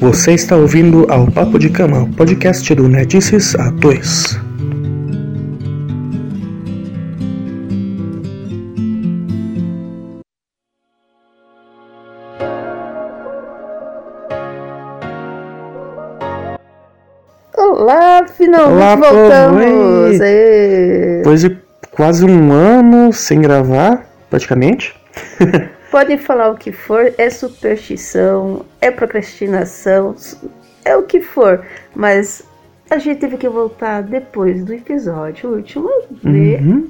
Você está ouvindo ao Papo de Cama, podcast do Nerdices A2. Olá, finalmente Olá, voltamos! oi. Ê. Quase um ano sem gravar, praticamente. Podem falar o que for, é superstição, é procrastinação, é o que for, mas a gente teve que voltar depois do episódio último de Uhum.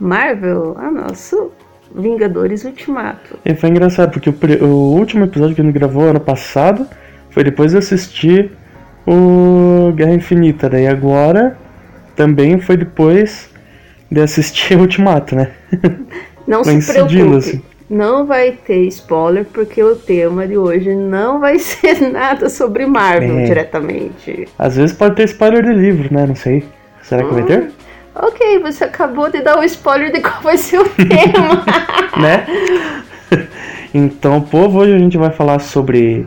Marvel, a nosso Vingadores Ultimato. E foi engraçado, porque o, o último episódio que a gente gravou ano passado foi depois de assistir o Guerra Infinita. Daí agora também foi depois de assistir Ultimato, né? Não Vai se preocupe, assim. não vai ter spoiler, porque o tema de hoje não vai ser nada sobre Marvel É. diretamente. Às vezes pode ter spoiler de livro, né? Não sei. Será que vai ter? Ok, você acabou de dar o spoiler de qual vai ser o tema. né? Então, povo, hoje a gente vai falar sobre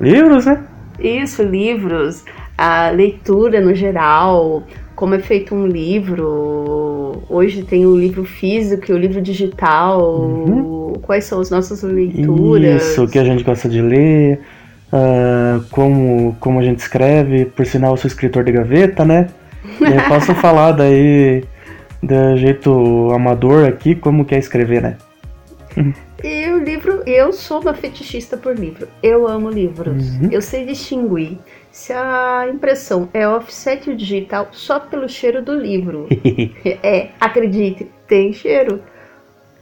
livros, né? Isso, livros, a leitura no geral, como é feito um livro. Hoje tem o livro físico e o livro digital. Quais são as nossas leituras? Isso, o que a gente gosta de ler, ah, como, como a gente escreve. Por sinal, eu sou escritor de gaveta, né? Eu posso falar daí do jeito amador aqui, como que é escrever, né? E o livro, eu sou uma fetichista por livro. Eu amo livros. Uhum. Eu sei distinguir se a impressão é offset ou digital só pelo cheiro do livro. É, acredite, tem cheiro.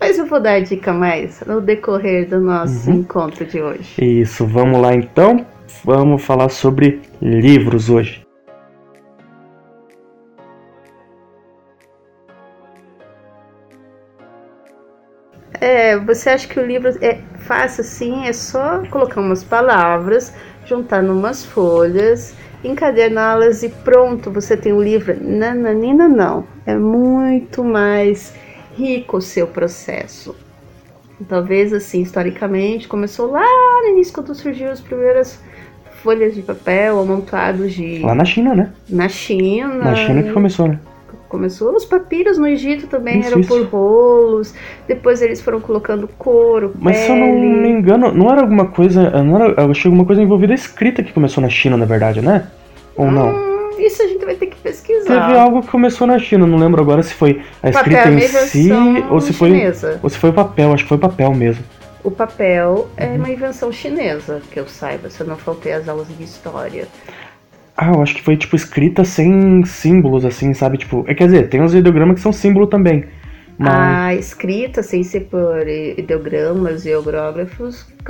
Mas eu vou dar a dica mais no decorrer do nosso Uhum. encontro de hoje. Isso, vamos lá então. Vamos falar sobre livros hoje. É, você acha que o livro é fácil assim? É só colocar umas palavras, juntar numas folhas, encaderná-las e pronto, você tem o livro. Nananina, não. É muito mais rico o seu processo. Talvez assim, historicamente, começou lá no início quando surgiu as primeiras folhas de papel amontoados de Lá na China, né? na China. Na China que começou, né? Começou os papiros no Egito também Isso, eram isso. por rolos. Depois eles foram colocando couro, Mas se eu não pele. me engano, não era alguma coisa. Não era, eu achei alguma coisa envolvida escrita que começou na China, na verdade, né? Ou não? Hum, isso a gente vai ter que pesquisar. Teve algo que começou na China, não lembro agora se foi a Papel escrita é em si ou se foi chinesa. ou se foi o papel, acho que foi papel mesmo. O papel é Uhum. uma invenção chinesa, que eu saiba, se eu não faltei as aulas de história. Ah, eu acho que foi tipo escrita sem símbolos assim, sabe? Tipo, é, quer dizer, tem uns ideogramas que são símbolo também. Mas A escrita, sem ser por ideogramas e eu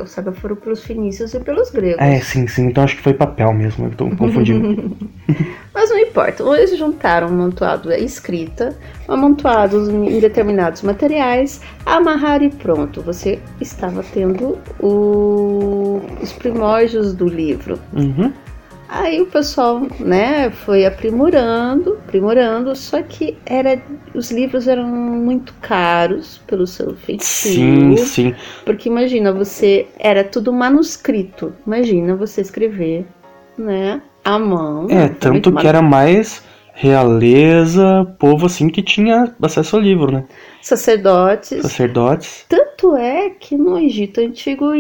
saiba, foram pelos fenícios e pelos gregos. é, sim, sim, então acho que foi papel mesmo, eu tô confundindo. Mas não importa, eles juntaram um amontoado escrita, amontoados em determinados materiais, amarrar e pronto. Você estava tendo o- os primórdios do livro. uhum. Aí o pessoal, né, foi aprimorando, aprimorando, só que era, os livros eram muito caros pelo seu feitio. Sim, sim. Porque imagina, você era tudo manuscrito. Imagina você escrever, né, à mão. É, tanto que era mais realeza, povo assim que tinha acesso ao livro, né? sacerdotes. Sacerdotes. Tanto é que no Egito antigo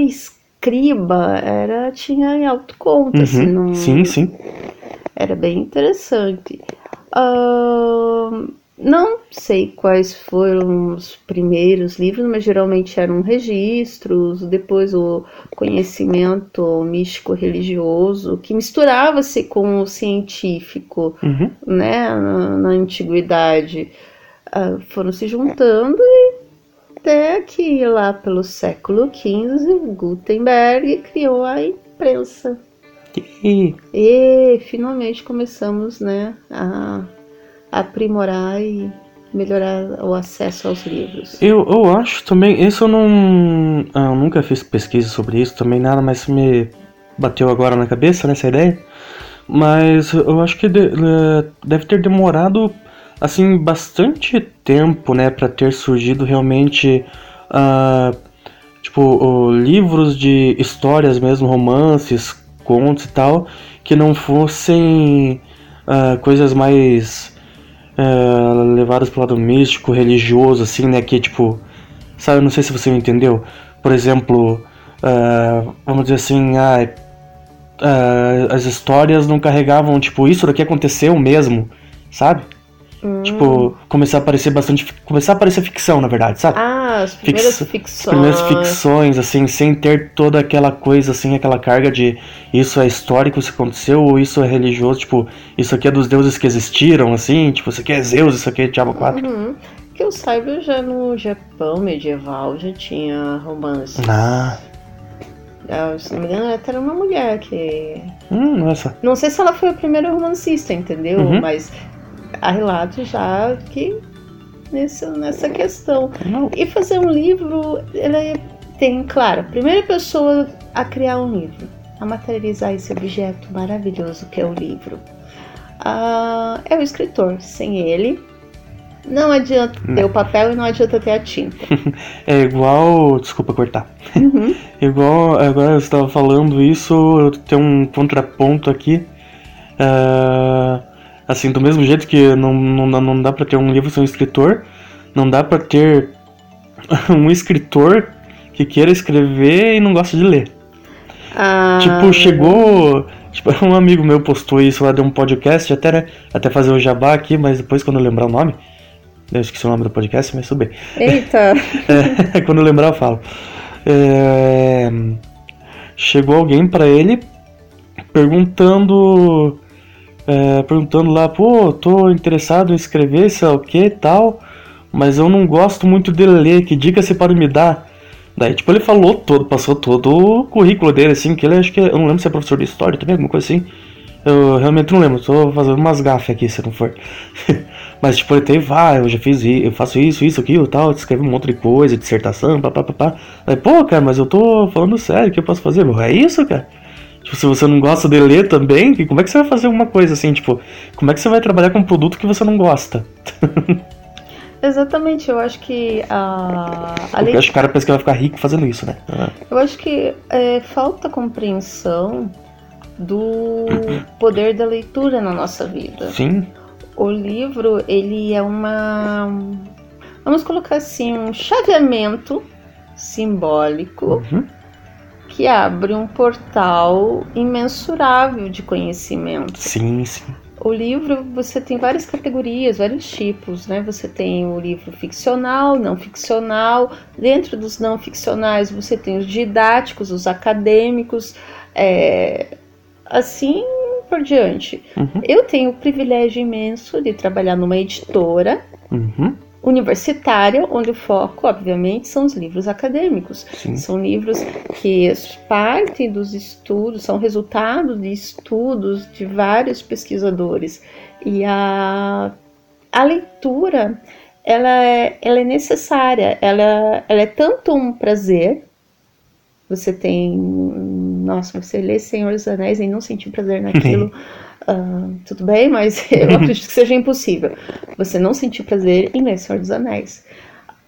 escriba era tinha em alto conta, assim, Uhum. não, Sim, sim. era bem interessante. Ahn, não sei quais foram os primeiros livros, mas geralmente eram registros, depois o conhecimento místico religioso que misturava-se com o científico Uhum. né, na, na antiguidade, ah, foram se juntando e até que lá pelo século XV, Gutenberg criou a imprensa. E E finalmente começamos né, a aprimorar e melhorar o acesso aos livros. eu, eu acho também, isso eu não. ah, Eu nunca fiz pesquisa sobre isso também, nada, mas me bateu agora na cabeça nessa ideia. Mas eu acho que eh, deve ter demorado assim, bastante tempo, né, para ter surgido realmente, uh, tipo, livros de histórias mesmo, romances, contos e tal, que não fossem uh, coisas mais uh, levadas pro lado místico, religioso, assim, né, que tipo, sabe, não sei se você me entendeu, por exemplo, vamos dizer assim, ah, as histórias não carregavam, tipo, isso daqui aconteceu mesmo, sabe? Hum. Tipo, começar a aparecer bastante. Começar a aparecer ficção, na verdade, sabe? Ah, as primeiras Fix, ficções. As primeiras ficções, assim, sem ter toda aquela coisa, assim, aquela carga de isso é histórico, isso aconteceu, ou isso é religioso, tipo, isso aqui é dos deuses que existiram, assim, tipo, isso aqui é Zeus, isso aqui é Diabo 4. Uhum. Que eu saiba, já no Japão medieval já tinha romance. Ah. ah se não me engano, era uma mulher que. Hum, nossa. Não sei se ela foi a primeira romancista, entendeu? Uhum. Mas há relatos já que nessa, nessa questão. E fazer um livro, ele tem, claro, a primeira pessoa a criar um livro, a materializar esse objeto maravilhoso que é o livro. Ah, é o escritor. Sem ele, não adianta ter o papel e não adianta ter a tinta. é igual. Desculpa cortar. Uhum. igual. Agora eu estava falando isso, eu tenho um contraponto aqui. Uh, Assim, do mesmo jeito que não, não, não dá para ter um livro sem um escritor, não dá para ter um escritor que queira escrever e não gosta de ler. Ah, tipo, chegou. Tipo, um amigo meu postou isso lá de um podcast, até, né, até fazer o jabá aqui, mas depois quando eu lembrar o nome. Eu esqueci o nome do podcast, mas tudo bem. Eita! é, quando eu lembrar eu falo. É, chegou alguém para ele perguntando é, perguntando lá, pô, tô interessado em escrever, sei lá o que e tal, mas eu não gosto muito de ler, que dica você pode me dar? Daí, tipo, ele falou todo, passou todo o currículo dele, assim, que ele acho que, eu não lembro se é professor de história também, alguma coisa assim. Eu realmente não lembro, tô fazendo umas gafas aqui, se não for. Mas, tipo, ele tem, vai, eu já fiz eu faço isso, isso, aquilo, tal, escreve um monte de coisa, dissertação, papapá. Aí, pô, cara, mas eu tô falando sério, o que eu posso fazer? É isso, cara? Tipo, se você não gosta de ler também, como é que você vai fazer alguma coisa assim? Tipo, como é que você vai trabalhar com um produto que você não gosta? Exatamente, eu acho que a. a lei... Eu acho que o cara pensa que vai ficar rico fazendo isso, né? Ah. Eu acho que é, falta compreensão do poder da leitura na nossa vida. Sim. O livro, ele é uma. Vamos colocar assim, um chaveamento simbólico uhum que abre um portal imensurável de conhecimento. Sim, sim. O livro, você tem várias categorias, vários tipos, né? Você tem o livro ficcional, não ficcional. Dentro dos não ficcionais, você tem os didáticos, os acadêmicos, é... assim por diante. Uhum. Eu tenho o privilégio imenso de trabalhar numa editora. Uhum universitária, onde o foco, obviamente, são os livros acadêmicos. Sim. São livros que partem dos estudos, são resultado de estudos de vários pesquisadores. E a, a leitura, ela é, ela é necessária, ela, ela é tanto um prazer, você tem, nossa, você lê Senhor dos Anéis e não sentir prazer naquilo... Uh, tudo bem, mas eu acredito que seja impossível. Você não sentir prazer em ler Senhor dos Anéis.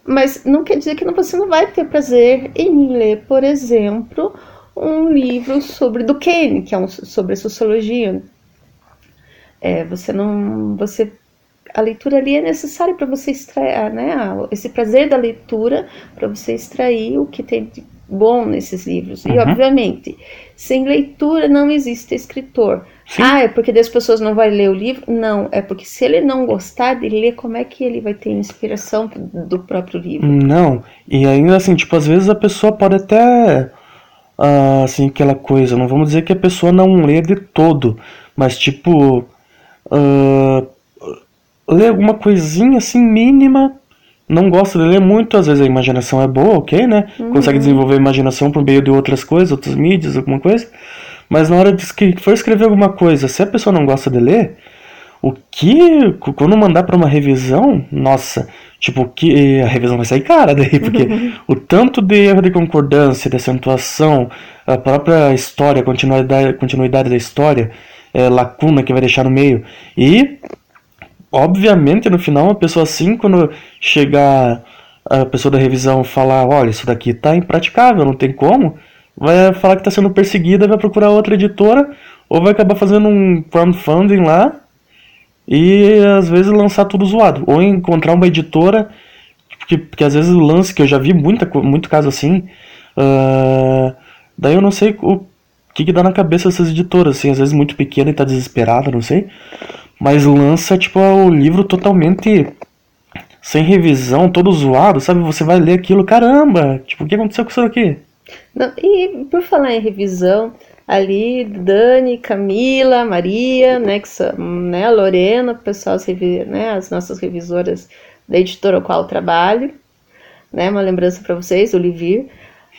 Mas não quer dizer que você não vai ter prazer em ler, por exemplo, um livro sobre Duquesne, que é um, sobre sociologia. É, você não, você a leitura ali é necessária para você extrair, né, esse prazer da leitura para você extrair o que tem de bom nesses livros. Uhum. E obviamente, sem leitura não existe escritor. Sim. Ah, é porque as pessoas não vão ler o livro? Não, é porque se ele não gostar de ler, como é que ele vai ter inspiração do próprio livro? Não, e ainda assim, tipo, às vezes a pessoa pode até, uh, assim, aquela coisa, não vamos dizer que a pessoa não lê de todo, mas tipo, uh, lê alguma coisinha assim mínima, não gosta de ler muito, às vezes a imaginação é boa, ok, né? Uhum. Consegue desenvolver a imaginação por meio de outras coisas, outras mídias, alguma coisa. Mas na hora de que for escrever alguma coisa, se a pessoa não gosta de ler, o que quando mandar para uma revisão, nossa, tipo que a revisão vai sair cara daí, porque o tanto de erro de concordância, de acentuação, a própria história, a continuidade, continuidade da história, é, lacuna que vai deixar no meio. E obviamente, no final, uma pessoa assim, quando chegar a pessoa da revisão falar, olha, isso daqui tá impraticável, não tem como, vai falar que tá sendo perseguida, vai procurar outra editora, ou vai acabar fazendo um crowdfunding lá e às vezes lançar tudo zoado. Ou encontrar uma editora, porque, porque às vezes o lance, que eu já vi muita, muito caso assim, uh, daí eu não sei o que, que dá na cabeça dessas editoras, assim, às vezes muito pequena e tá desesperada, não sei. Mas lança, tipo, o livro totalmente sem revisão, todo zoado, sabe? Você vai ler aquilo, caramba, tipo, o que aconteceu com isso aqui? Não, e por falar em revisão, ali Dani, Camila, Maria, né, que são, né, a Lorena, o pessoal, né, as nossas revisoras da editora qual trabalho, né, uma lembrança para vocês, o Livir,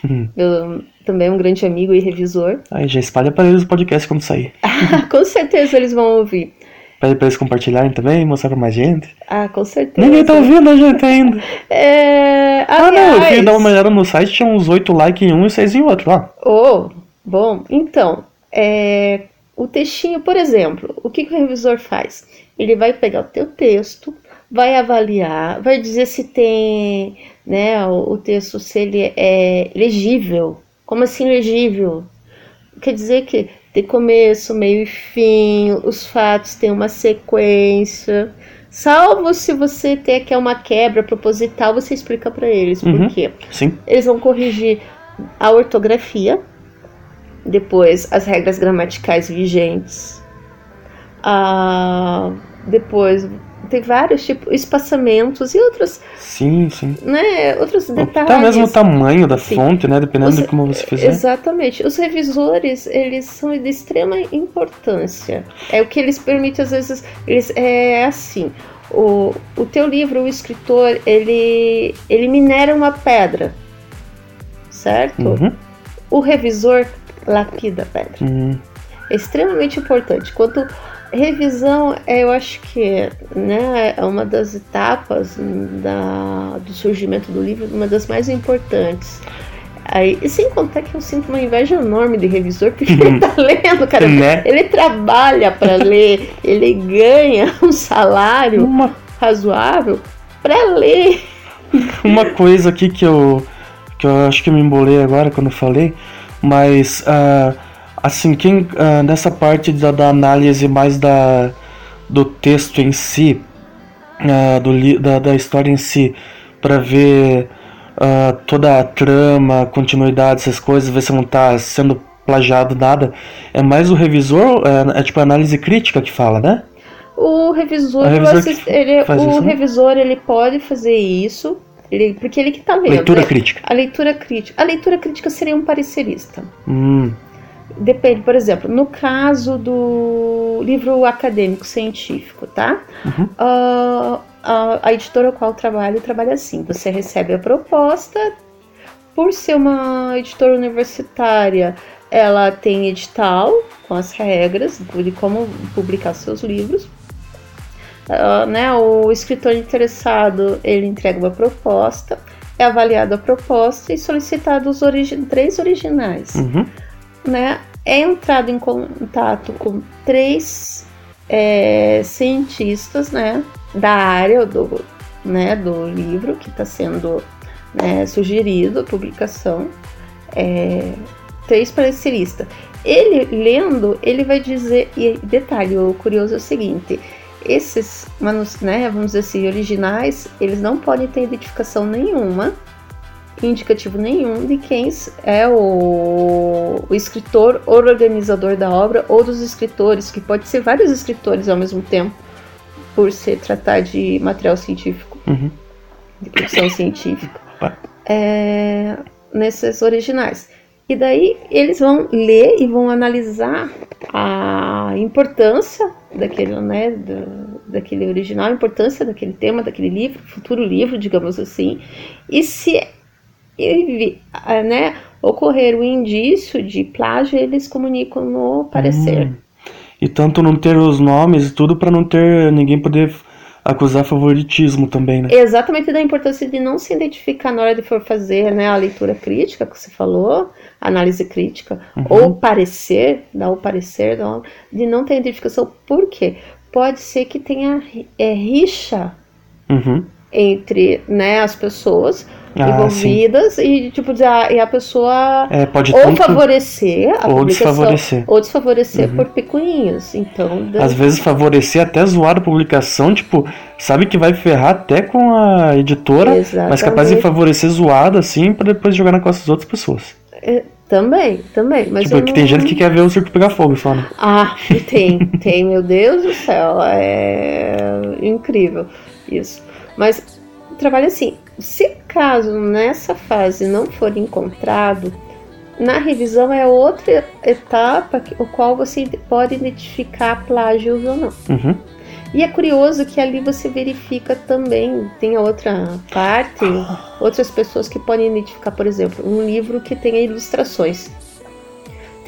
eu, também um grande amigo e revisor. Aí já espalha para eles o podcast quando sair. com certeza eles vão ouvir. Pede pra eles compartilharem também, mostrar pra mais gente. Ah, com certeza. Ninguém tá ouvindo a gente ainda. é... Ah, não, eu fui dar uma olhada no site, tinha uns 8 likes em um e 6 em outro lá. Oh, bom. Então, é... o textinho, por exemplo, o que, que o revisor faz? Ele vai pegar o teu texto, vai avaliar, vai dizer se tem, né, o, o texto, se ele é legível. Como assim legível? Quer dizer que tem começo, meio e fim, os fatos têm uma sequência. Salvo se você ter que é uma quebra proposital, você explica para eles Uhum. por quê. Sim. Eles vão corrigir a ortografia, depois as regras gramaticais vigentes, ah, depois tem vários tipos, espaçamentos e outros, Sim, sim. né, outros detalhes. Até mesmo o tamanho da Sim. fonte, né? Dependendo Os- de como você fizer. Exatamente. Os revisores, eles são de extrema importância. É o que eles permitem, às vezes, eles, é assim, o, o teu livro, o escritor, ele, ele minera uma pedra, certo? Uhum. O revisor lapida a pedra. Uhum. É extremamente importante. Quanto revisão, é, eu acho que né, é uma das etapas da, do surgimento do livro, uma das mais importantes. Aí, e sem contar que eu sinto uma inveja enorme de revisor, porque ele tá lendo, cara. Né? Ele trabalha para ler, ele ganha um salário Uma, razoável para ler. uma coisa aqui que eu, que eu acho que eu me embolei agora quando eu falei, mas ah, assim, quem ah, nessa parte da, da análise mais da, do texto em si, ah, do, da, da história em si, para ver ah, toda a trama, continuidade, essas coisas, ver se não tá sendo plagiado nada, é mais o revisor, é, é tipo a análise crítica que fala, né? O revisor, O revisor assist- ele- faz o isso, né? revisor ele pode fazer isso, ele, porque ele que tá lendo. Leitura né? crítica. A leitura crítica. A leitura crítica seria um parecerista. Hum, Depende, por exemplo, no caso do livro acadêmico científico, tá? Uhum. Ah, a, a editora a qual trabalho trabalha assim: você recebe a proposta, por ser uma editora universitária, ela tem edital com as regras de como publicar seus livros. Ah, né, o escritor interessado ele entrega uma proposta, é avaliada a proposta e solicitado os origi três originais uhum. né, é entrado em contato com três é, cientistas, né, da área do, né, do livro que está sendo né, sugerido a publicação, é, três pareceristas. Ele lendo, ele vai dizer, e detalhe, o curioso é o seguinte, esses manus, né, vamos dizer assim, originais, eles não podem ter identificação nenhuma indicativo nenhum de quem é o, o escritor ou organizador da obra ou dos escritores, que pode ser vários escritores ao mesmo tempo, por se tratar de material científico, Uhum. de produção científica, Tá. é, nesses originais. E daí eles vão ler e vão analisar a importância daquele, né, da- daquele original, a importância daquele tema, daquele livro, futuro livro, digamos assim, e se ah, né, ocorrer o indício de plágio, eles comunicam no parecer. Hum. E tanto não ter os nomes e tudo pra não ter ninguém poder acusar favoritismo também, né? Exatamente da importância de não se identificar na hora de for fazer né, a leitura crítica que você falou, análise crítica, Uhum. ou parecer, dar o parecer, de não ter identificação. Por quê? pode ser que tenha é, rixa Uhum. entre né, as pessoas Ah, envolvidas e tipo dizer, ah, e a pessoa É, pode ou tanto. favorecer a ou desfavorecer. ou desfavorecer Uhum. por picuinhas. Então, Às vezes favorecer até zoar a publicação, tipo, sabe que vai ferrar até com a editora, mas capaz de Exatamente. favorecer zoada assim pra depois jogar na costa das outras pessoas. é, também, também, mas tipo, eu que não... tem gente que quer ver o circo pegar fogo só, né? Ah, tem, tem, meu Deus do céu, é incrível isso. Mas trabalho assim, se caso nessa fase não for encontrado, na revisão é outra etapa que, o qual você pode identificar plágios ou não. Uhum. E é curioso que ali você verifica também, tem a outra parte, outras pessoas que podem identificar, por exemplo, um livro que tenha ilustrações.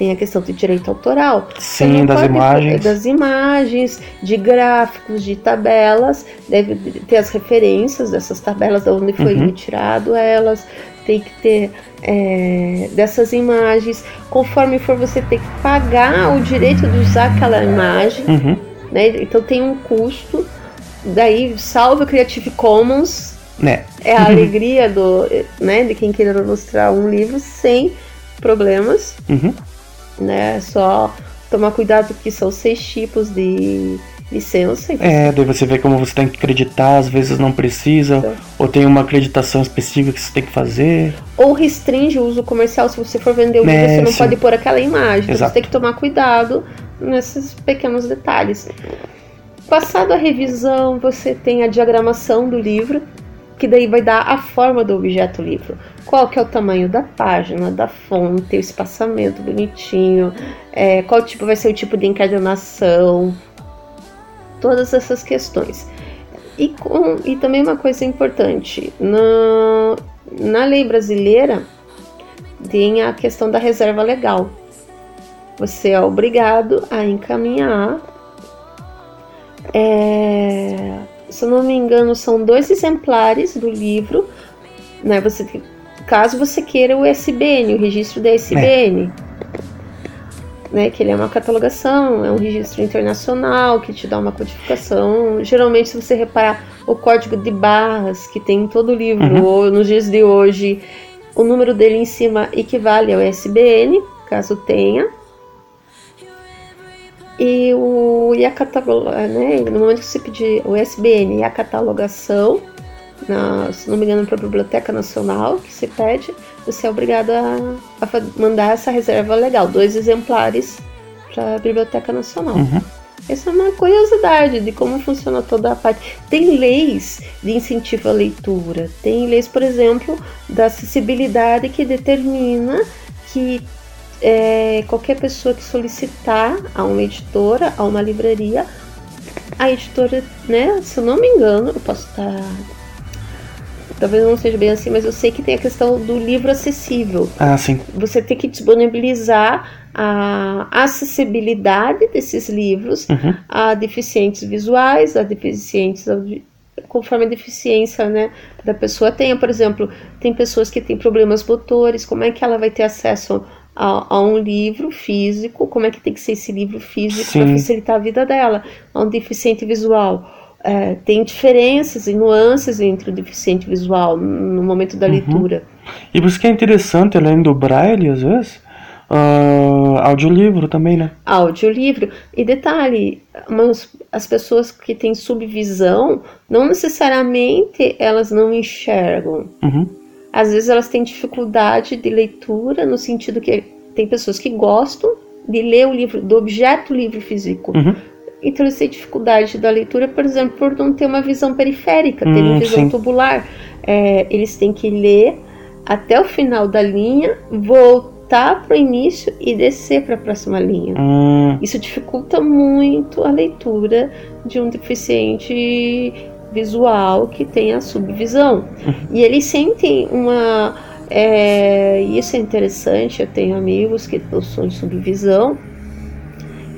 Tem a questão do direito autoral. Sim, das pode- imagens. Das imagens, de gráficos, de tabelas, deve ter as referências dessas tabelas, de onde foi Uhum. retirado elas, tem que ter é, dessas imagens. Conforme for, você tem que pagar o direito de usar aquela imagem Uhum. né? Então tem um custo. Daí salve o Creative Commons, Né? é a alegria do, né, de quem queira ilustrar um livro sem problemas, Uhum. Né? Só tomar cuidado que são seis tipos de licença. É, daí você vê como você tem que acreditar, às vezes não precisa, Tá. ou tem uma acreditação específica que você tem que fazer. Ou restringe o uso comercial se você for vender o livro, É, você não sim. pode pôr aquela imagem. Então você tem que tomar cuidado nesses pequenos detalhes. Passado a revisão, você tem a diagramação do livro, que daí vai dar a forma do objeto livro. Qual que é o tamanho da página, da fonte, o espaçamento bonitinho, é, qual tipo vai ser o tipo de encadernação, todas essas questões. E, com- e também uma coisa importante, na, na lei brasileira tem a questão da reserva legal. Você é obrigado a encaminhar, é, se eu não me engano, são dois exemplares do livro, né? Você, caso você queira o SBN, o registro da SBN. Né, que ele é uma catalogação, é um registro internacional que te dá uma codificação. Geralmente, se você reparar o código de barras que tem em todo o livro, Uhum. ou nos dias de hoje, o número dele em cima equivale ao SBN, caso tenha. E, o, e a catalogação, né, no momento que você pedir o SBN e a catalogação, na, se não me engano, para a Biblioteca Nacional, que se pede, você é obrigado a, a mandar essa reserva legal, dois exemplares para a Biblioteca Nacional. Uhum. Essa é uma curiosidade de como funciona toda a parte. Tem leis de incentivo à leitura. Tem leis, por exemplo, da acessibilidade que determina que é, qualquer pessoa que solicitar a uma editora, a uma livraria, a editora, né, se eu não me engano, eu posso estar. Talvez não seja bem assim, mas eu sei que tem a questão do livro acessível Ah, sim. você tem que disponibilizar a acessibilidade desses livros Uhum. a deficientes visuais, a deficientes conforme a deficiência né, da pessoa tenha. Por exemplo, tem pessoas que têm problemas motores, como é que ela vai ter acesso a, a um livro físico, como é que tem que ser esse livro físico para facilitar a vida dela. A um deficiente visual. É, tem diferenças e nuances entre o deficiente visual no momento da Uhum. leitura. E por isso que é interessante, além do braille, às vezes, ah, audiolivro também, né? audiolivro. E detalhe, as pessoas que têm subvisão, não necessariamente elas não enxergam. Uhum. Às vezes elas têm dificuldade de leitura, no sentido que tem pessoas que gostam de ler o livro, do objeto livro físico. Uhum. Então eles têm dificuldade da leitura, por exemplo, por não ter uma visão periférica, ter Hum, uma visão sim. tubular. É, eles têm que ler até o final da linha, voltar para o início e descer para a próxima linha. Hum, Isso dificulta muito a leitura de um deficiente visual que tem a subvisão. E eles sentem uma. é, isso é interessante, eu tenho amigos que possuem subvisão,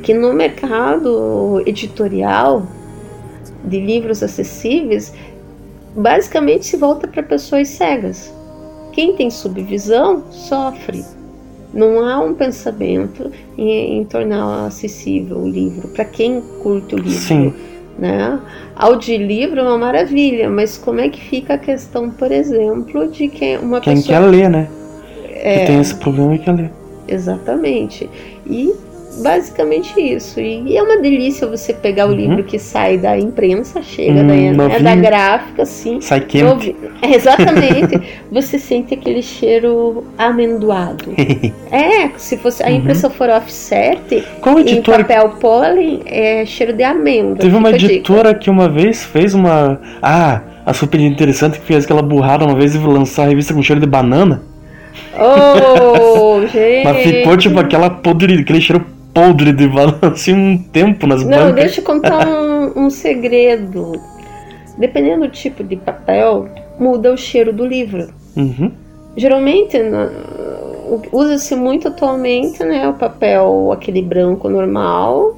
que no mercado editorial de livros acessíveis, basicamente se volta para pessoas cegas. Quem tem subvisão sofre. Não há um pensamento em, em tornar acessível o livro para quem curte o livro. Sim. Né? Audiolivro é uma maravilha, mas como é que fica a questão, por exemplo, de que uma Quem pessoa. quer ler, né? É, Que tem esse problema e quer ler. Exatamente. E basicamente isso. E é uma delícia você pegar o Uhum. livro que sai da imprensa, chega Hum, da, é da gráfica, assim. Sai quente. novi- É, exatamente. você sente aquele cheiro amendoado. É, se fosse a Uhum. impressão for offset, Qual em editora papel pólen, é cheiro de amêndoa. Teve uma Fica a dica. editora que uma vez fez uma. Ah, a super interessante que fez aquela burrada uma vez e lançar a revista com cheiro de banana. Oh, gente. Mas ficou tipo aquela podre, aquele cheiro podre de banana assim um tempo nas Não, bancas. deixa eu contar um, um segredo. Dependendo do tipo de papel, muda o cheiro do livro. Uhum. Geralmente, usa-se muito atualmente, né, o papel aquele branco normal,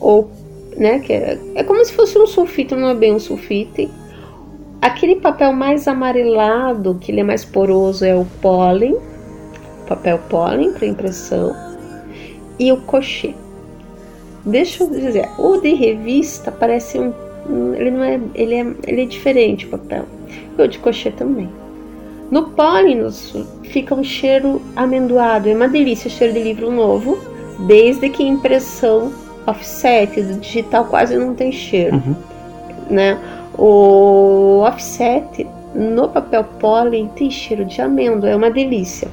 ou, né, que é, é como se fosse um sulfite, não é bem um sulfite. Aquele papel mais amarelado, que ele é mais poroso, é o pólen, papel pólen para impressão, e o cochê. Deixa eu dizer, o de revista parece um, ele não é, ele é, ele é diferente o papel. E o de cochê também. No pólen fica um cheiro amendoado, é uma delícia, cheiro de livro novo, desde que impressão offset, do digital quase não tem cheiro, Uhum. né? O offset no papel pólen tem cheiro de amêndoa, é uma delícia.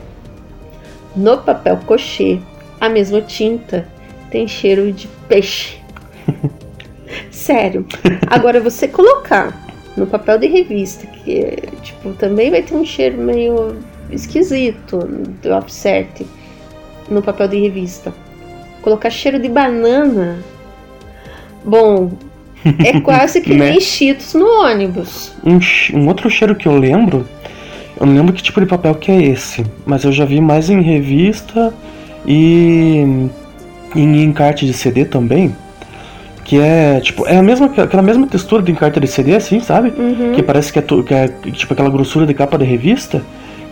No papel cochê, a mesma tinta tem cheiro de peixe. Sério. Agora você colocar no papel de revista, que tipo também vai ter um cheiro meio esquisito do offset no papel de revista. Colocar cheiro de banana. Bom, é quase que Né? nem cheetos no ônibus. Um, um outro cheiro que eu lembro, eu não lembro que tipo de papel que é esse, mas eu já vi mais em revista e em encarte de CD também, que é tipo é a mesma aquela mesma textura de encarte de CD assim, sabe? Uhum. Que parece que é, que é tipo aquela grossura de capa de revista,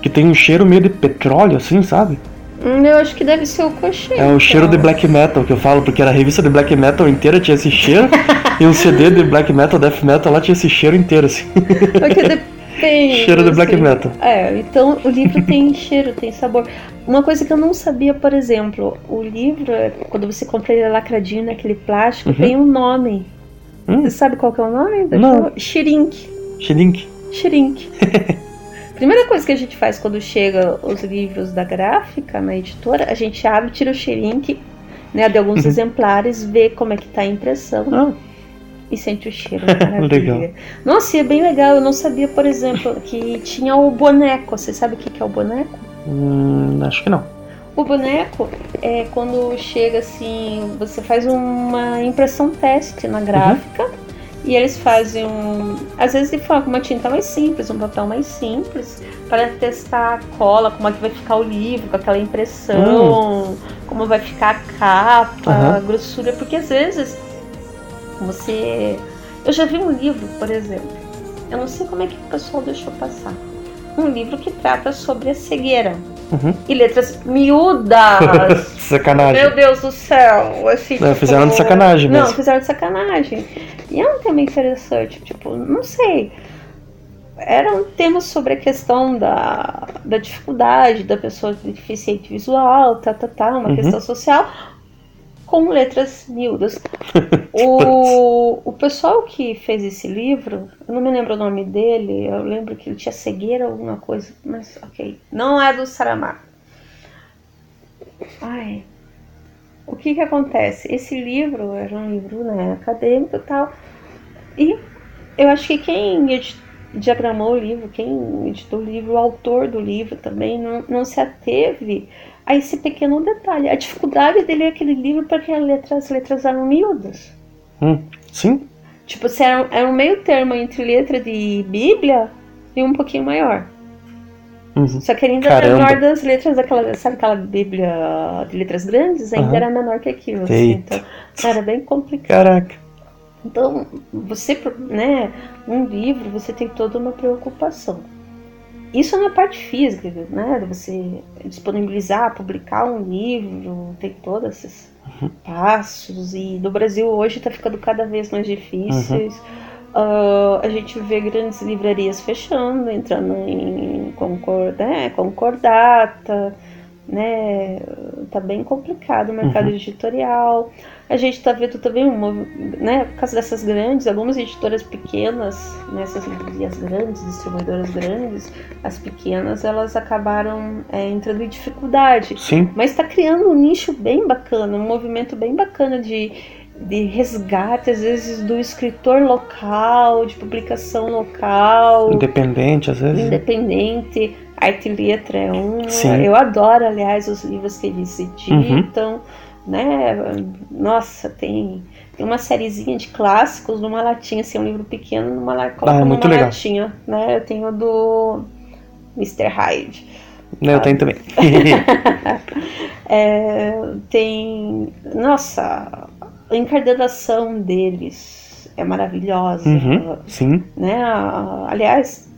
que tem um cheiro meio de petróleo assim, sabe? Hum, Eu acho que deve ser o cochê. É o cheiro de então. black metal que eu falo, porque era a revista de black metal inteira tinha esse cheiro, e um CD de black metal, death metal lá tinha esse cheiro inteiro assim. Porque depende. cheiro de black metal. É, então o livro tem cheiro, tem sabor. Uma coisa que eu não sabia, por exemplo, o livro, quando você compra ele lacradinho naquele plástico, Uhum. tem um nome. Hum. Você sabe qual que é o nome? Não. Shrink. Xilink. Shrink. Primeira coisa que a gente faz quando chega os livros da gráfica na editora, a gente abre, tira o shrink, né, de alguns Uhum. exemplares, vê como é que tá a impressão Ah, e sente o cheiro. Legal. Nossa, e é bem legal. Eu não sabia, por exemplo, que tinha o boneco. Você sabe o que é o boneco? hum, acho que não. O boneco é quando chega assim, você faz uma impressão teste na gráfica e eles fazem um, às vezes de forma uma tinta mais simples, um papel mais simples, para testar a cola, como é que vai ficar o livro com aquela impressão, como vai ficar a capa, Aham. a grossura, porque às vezes você, eu já vi um livro, por exemplo, eu não sei como é que o pessoal deixou passar, um livro que trata sobre a cegueira Uhum. e letras miúdas. Sacanagem. Meu Deus do céu. Assim, Não, fizeram de sacanagem Não, mesmo. fizeram de sacanagem. E é um tema interessante, tipo, não sei. Era um tema sobre a questão da, da dificuldade da pessoa deficiente visual, tá, tá, tá, uma Uhum. questão social, com letras miúdas. o, o pessoal que fez esse livro, eu não me lembro o nome dele, eu lembro que ele tinha cegueira alguma coisa, mas ok. Não é do Saramago. Ai. O que que acontece? Esse livro era um livro né, acadêmico e tal. E eu acho que quem diagramou o livro, quem editou o livro, o autor do livro também, não, não se ateve a esse pequeno detalhe. A dificuldade de ler aquele livro porque as letras, as letras eram miúdas. Hum, sim? Tipo, se era, era um meio termo entre letra de Bíblia e um pouquinho maior. Uhum. Só que ainda Caramba. menor das letras daquela, sabe aquela Bíblia de letras grandes? Ainda Aham. era menor que aquilo. assim, então, era bem complicado. Caraca. Então, você, né, um livro, você tem toda uma preocupação. Isso na parte física, né? De você disponibilizar, publicar um livro, tem todos esses uhum. passos. E no Brasil hoje está ficando cada vez mais difíceis. Uhum. Uh, a gente vê grandes livrarias fechando, entrando em concord, né, concordata, né? Tá bem complicado o mercado uhum. editorial. A gente está vendo também, uma, né, por causa dessas grandes, algumas editoras pequenas, nessas né, livrarias grandes, distribuidoras grandes, as pequenas, elas acabaram é, entrando em dificuldade. Sim. Mas está criando um nicho bem bacana, um movimento bem bacana de de resgate, às vezes, do escritor local, de publicação local. Independente, às vezes. Independente. Arte e letra é um. Sim. Eu adoro, aliás, os livros que eles editam. Uhum. Né? Nossa, tem, tem uma sériezinha de clássicos numa latinha, assim, um livro pequeno, numa, ah, é muito legal. latinha. Né? Eu tenho do Mr. Hyde. Eu tenho também. é, tem. Nossa, a encardenação deles é maravilhosa. Uhum, sim. Né? Aliás,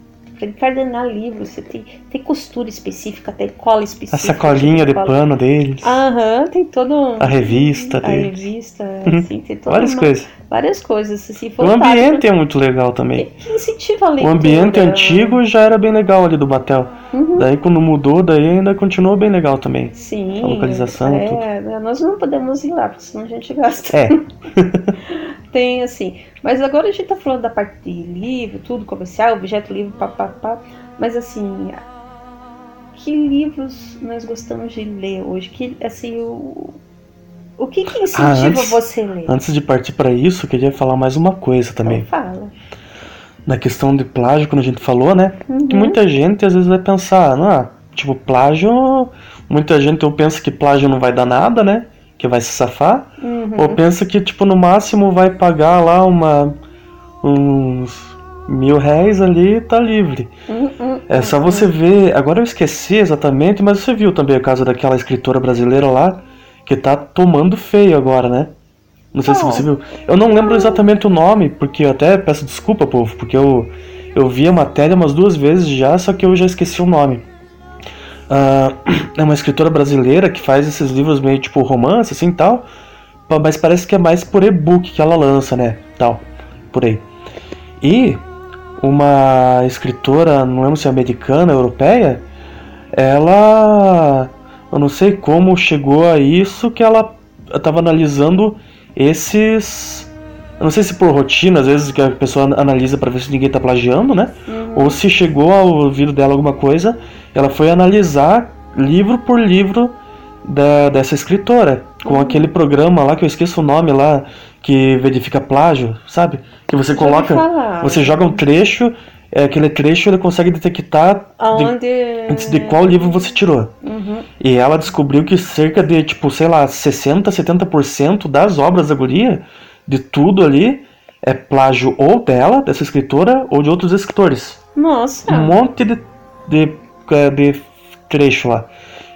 para encardenar livro, você tem, tem costura específica, tem cola específica. A sacolinha de, pano deles. Aham, tem todo. A revista A deles. revista, uhum. assim, tem toda Várias uma, coisas. Várias coisas. Assim, o ambiente é muito legal também. Que incentiva a leitura. O ambiente antigo já era bem legal ali do Batel. Uhum. Daí quando mudou, daí ainda continuou bem legal também. Sim. A localização, é, tudo. Nós não podemos ir lá, porque senão a gente gasta. É. tem assim. Mas agora a gente tá falando da parte de livro, tudo comercial, objeto livro, papapá. Mas assim, que livros nós gostamos de ler hoje? Que assim, o, o que, que incentiva ah, antes, você a ler? Antes de partir para isso, eu queria falar mais uma coisa também. Então fala. Na questão de plágio, quando a gente falou, né? Uhum. Que muita gente às vezes vai pensar, não, ah, tipo, plágio. Muita gente ou pensa que plágio não vai dar nada, né? Que vai se safar. Uhum. Ou pensa que, tipo, no máximo vai pagar lá uma. uns mil réis ali tá livre. Uhum, uhum, é só você ver. Agora eu esqueci exatamente, mas você viu também o caso daquela escritora brasileira lá que tá tomando feio agora, né? Não sei oh. se você viu. Eu não lembro exatamente o nome, porque eu até peço desculpa, povo, porque eu, eu vi a matéria umas duas vezes já, só que eu já esqueci o nome. Uh, é uma escritora brasileira que faz esses livros meio tipo romance, assim tal, mas parece que é mais por e-book que ela lança, né? Tal, por aí. E uma escritora, não lembro se é americana, europeia, ela. Eu não sei como chegou a isso, que ela estava analisando esses. Eu não sei se por rotina, às vezes que a pessoa analisa para ver se ninguém está plagiando, né? Uhum. Ou se chegou ao ouvido dela alguma coisa, ela foi analisar livro por livro da, dessa escritora, com uhum. aquele programa lá que eu esqueço o nome lá, que verifica plágio, sabe? Que você coloca, você joga um trecho, é, aquele trecho ele consegue detectar de, de qual livro você tirou. Uhum. E ela descobriu que cerca de, tipo, sei lá, 60, 70% das obras da guria, de tudo ali, é plágio ou dela, dessa escritora, ou de outros escritores. Nossa! Um monte de, de, de trecho lá.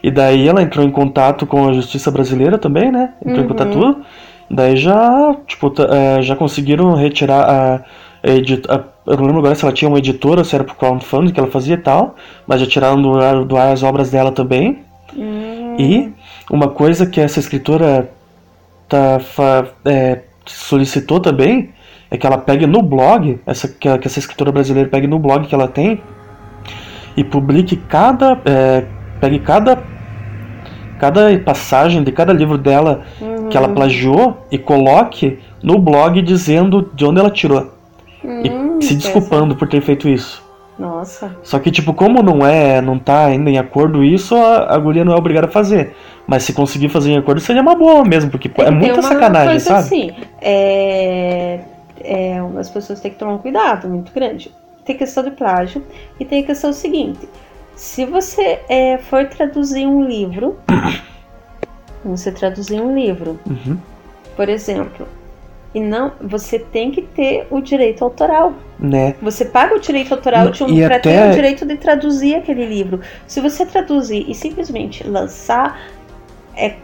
E daí ela entrou em contato com a justiça brasileira também, né? Entrou uhum. em contato tudo. Daí já, tipo, é, já conseguiram retirar a, a, a, Eu não lembro agora se ela tinha uma editora, se era pro crowdfunding que ela fazia e tal, mas já tiraram do ar, do ar as obras dela também. Hum. E uma coisa que essa escritora tá, é, solicitou também é que ela pegue no blog, essa, que essa escritora brasileira pegue no blog que ela tem e publique cada. É, pegue cada cada passagem de cada livro dela uhum. que ela plagiou e coloque no blog dizendo de onde ela tirou. Uhum, e se desculpando por ter feito isso. Nossa. Só que, tipo, como não é, não tá ainda em acordo isso, a, a guria não é obrigada a fazer. Mas se conseguir fazer em acordo, seria uma boa mesmo, porque é, é muita sacanagem, sabe? Assim, é, é, as pessoas têm que tomar um cuidado muito grande. Tem questão de plágio e tem a questão seguinte: se você é, for traduzir um livro, você traduzir um livro, uhum. por exemplo, e não, você tem que ter o direito autoral. Né? Você paga o direito autoral de um, para ter o direito de traduzir aquele livro. Se você traduzir e simplesmente lançar, é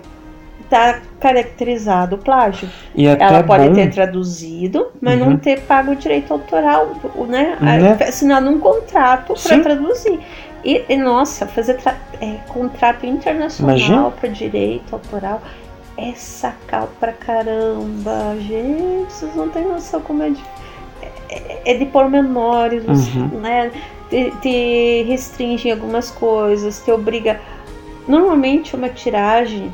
tá caracterizado o plágio. E até Ela pode bom, ter traduzido, mas Uhum. não ter pago o direito autoral, né? Né? Assinado um contrato para traduzir. E, e, nossa, fazer é, contrato internacional para direito autoral é sacar pra caramba. Gente, vocês não têm noção como é de, é, é de pormenores, Uhum. né? Te, te restringe algumas coisas, te obriga. Normalmente uma tiragem,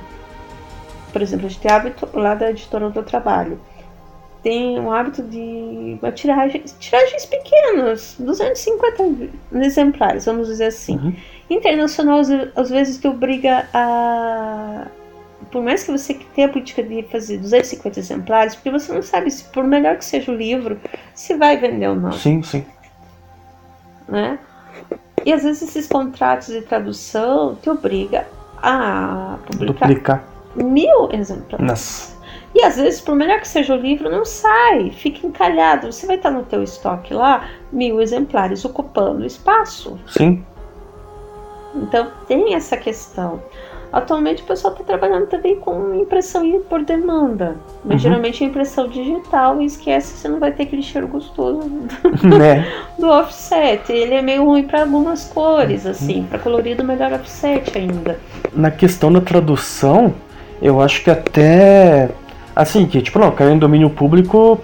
por exemplo, a gente tem hábito lá da editora eu trabalho. Tem um hábito de uma tiragem, tiragens pequenas, 250 exemplares, vamos dizer assim. Uhum. Internacional às, às vezes te obriga a. Por mais que você tenha a política de fazer 250 exemplares, porque você não sabe se, por melhor que seja o livro, se vai vender ou não Sim, sim. né? E às vezes esses contratos de tradução te obriga a publicar Duplicar. Mil exemplares. E às vezes, por melhor que seja o livro, não sai, fica encalhado. Você vai estar no teu estoque lá, mil exemplares ocupando espaço. Sim. Então tem essa questão. Atualmente o pessoal está trabalhando também com impressão por demanda. Mas Uhum. geralmente é impressão digital e esquece que você não vai ter aquele cheiro gostoso né? do offset. Ele é meio ruim para algumas cores, assim. Para colorido, melhor offset ainda. Na questão da tradução, eu acho que até. Assim, que tipo, não, caiu em domínio público,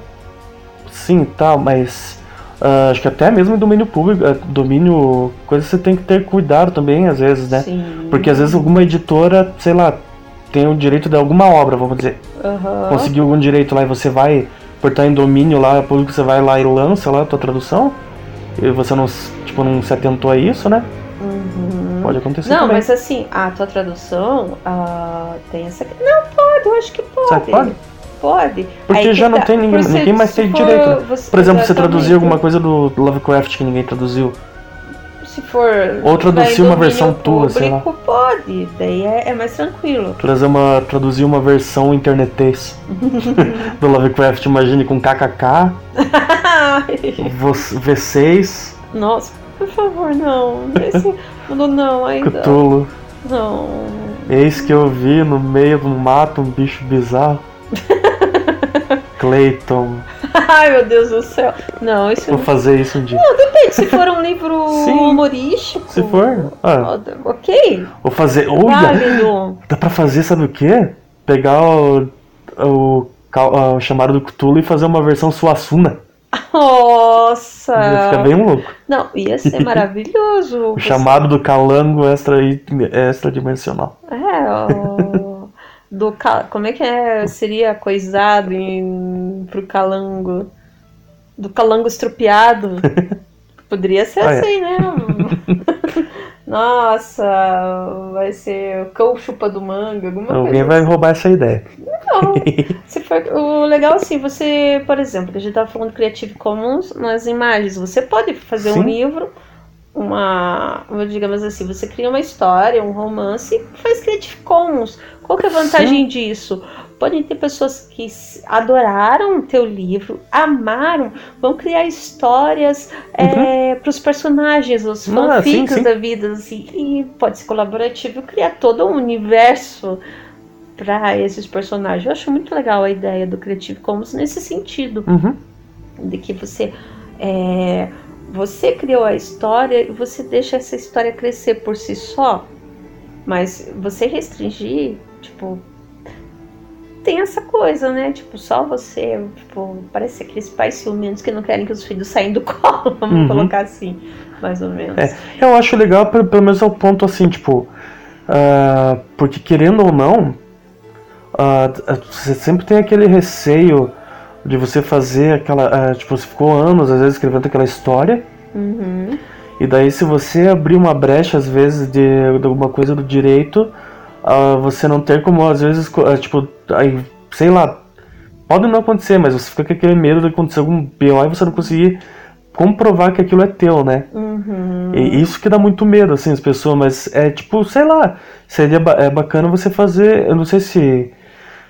sim, tal, mas. ah, acho que até mesmo em domínio público, ah, domínio. coisa você tem que ter cuidado também, às vezes, né? Sim. Porque às vezes alguma editora, sei lá, tem o direito de alguma obra, vamos dizer. Aham. Conseguiu algum direito lá e você vai, por estar em domínio lá público, você vai lá e lança lá a tua tradução. E você não, tipo, não se atentou a isso, né? Pode acontecer Não, também. mas assim, a tua tradução ah, tem essa. Não, pode, eu acho que pode. Sabe, pode? Pode. Porque Aí já não tá, tem ninguém, ninguém mais tem for direito. né? você- Por exemplo, você exatamente. traduzir alguma coisa do Lovecraft que ninguém traduziu. Se for. Ou traduzir uma versão tua, sei lá. Pode, daí é, é mais tranquilo. Trazer uma, traduzir uma versão internetês do Lovecraft, imagine com KKK, vo- V6, Nossa, por favor, não. Esse, não, não, ainda. Cthulhu. Não. Eis que eu vi no meio do mato um bicho bizarro. Clayton. Ai, meu Deus do céu. Não, isso Vou fazer isso um dia. Depende, se for um livro Sim. humorístico. Se for, ah, Ok, vou fazer. Olha! Dá pra fazer, sabe o quê? Pegar o, o, o chamado do Cthulhu e fazer uma versão Suassuna. Nossa! Ia ficar bem louco. Não, ia ser maravilhoso. O chamado do calango extra, extra dimensional. É, o... do cal... como é que é? seria coisado em... pro calango? Do calango estrupiado. Poderia ser Ah, é. assim, né? Nossa, vai ser o cão chupa do manga, alguma Alguém coisa vai roubar essa ideia. Não. Se for, o legal é assim, você, por exemplo, que a gente tava falando Creative Commons nas imagens, você pode fazer Sim. um livro, uma, digamos assim, você cria uma história, um romance e faz Creative Commons. Qual que é a vantagem disso? Podem ter pessoas que adoraram o teu livro, amaram, vão criar histórias para os personagens, os Uhum. Ah, sim, fanfics sim. da vida, assim, e pode ser colaborativo, criar todo um universo para esses personagens. Eu acho muito legal a ideia do Creative Commons nesse sentido, Uhum. de que você é, você criou a história e você deixa essa história crescer por si só, mas você restringir, tipo, tem essa coisa, né? Tipo, só você, tipo, parece aqueles pais ciumentos que não querem que os filhos saiam do colo, vamos Uhum. colocar assim, mais ou menos. É. Eu acho legal, pelo, menos ao ponto assim, tipo. ah, porque querendo ou não, ah, você sempre tem aquele receio de você fazer aquela. ah, tipo, você ficou anos, às vezes, escrevendo aquela história. Uhum. E daí, se você abrir uma brecha, às vezes, de, de alguma coisa do direito, ah, você não ter como, às vezes, ah, tipo, aí, sei lá, pode não acontecer, mas você fica com aquele medo de acontecer algum BO e você não conseguir comprovar que aquilo é teu, né? Uhum. E isso que dá muito medo, assim, as pessoas, mas é tipo, sei lá, seria ba- é bacana você fazer, eu não sei se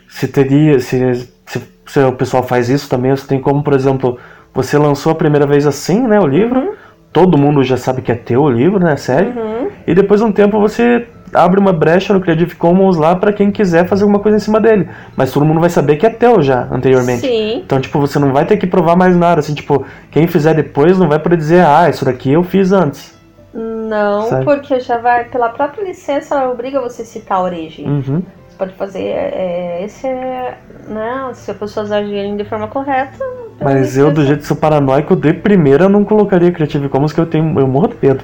se teria, se, se, se o pessoal faz isso também, você tem como, por exemplo, você lançou a primeira vez assim, né, o livro, todo mundo já sabe que é teu o livro, né, sério, Uhum. e depois de um tempo você abre uma brecha no Creative Commons lá para quem quiser fazer alguma coisa em cima dele. Mas todo mundo vai saber que é teu já, anteriormente. Sim. Então, tipo, você não vai ter que provar mais nada. Assim, tipo, quem fizer depois não vai poder dizer, ah, isso daqui eu fiz antes. Não, Sabe? porque já vai, pela própria licença, ela obriga você a citar a origem. Uhum. Pode fazer, é, esse é, né, se as pessoas agirem de forma correta. Mas eu, do jeito que sou paranoico, de primeira eu não colocaria Creative Commons, que eu tenho. Eu morro de medo.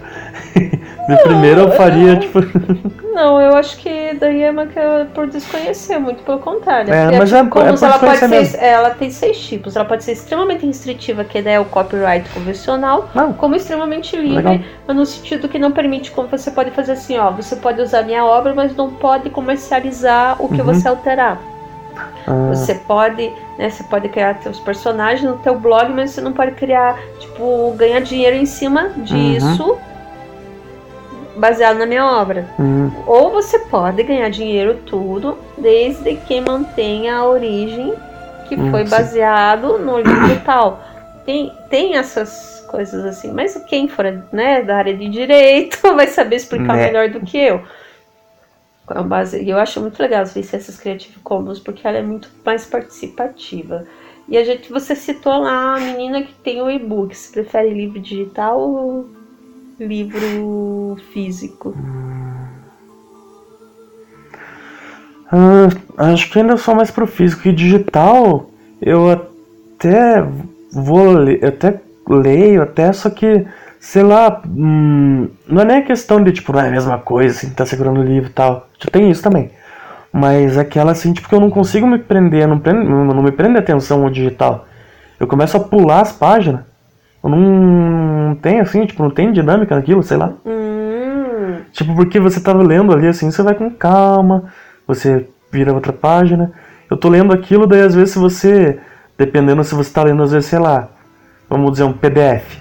de primeira eu faria, tipo. Não, eu acho que daí é uma que é por desconhecer, muito pelo contrário. É, mas é- Creative Commons, é ela, pode ser, ela tem seis tipos. Ela pode ser extremamente restritiva, que daí é o copyright convencional, Não. como extremamente livre, Legal. mas no sentido que não permite, como você pode fazer assim, ó, você pode usar minha obra, mas não pode comercializar o que Uhum. você alterar. Ah, Você pode, né, você pode criar seus personagens no teu blog, mas você não pode criar, tipo, ganhar dinheiro em cima disso, baseado na minha obra. hum, Ou você pode ganhar dinheiro tudo, desde que mantenha a origem que Hum, foi sim. baseado no livro tal. Tem, tem essas coisas assim, mas quem for né, da área de direito vai saber explicar Né. melhor do que eu. Com a base- eu acho muito legal as licenças Creative Commons, porque ela é muito mais participativa. E a gente, você citou lá a menina que tem o e-book. Você prefere livro digital ou livro físico? ah, acho que ainda sou mais pro físico e digital. Eu até vou ler, até leio, até só que, sei lá, hum, não é nem a questão de tipo, não é a mesma coisa, assim, tá segurando o livro e tal. Já tem isso também. Mas aquela assim, tipo, que eu não consigo me prender, não, prende, não, me prende atenção o digital. Eu começo a pular as páginas. Eu não, não tenho assim, tipo, não tem dinâmica naquilo, sei lá. Hum, Tipo, porque você tá lendo ali assim, você vai com calma, você vira outra página. Eu tô lendo aquilo, daí às vezes se você, dependendo se você tá lendo, às vezes, sei lá, vamos dizer um PDF,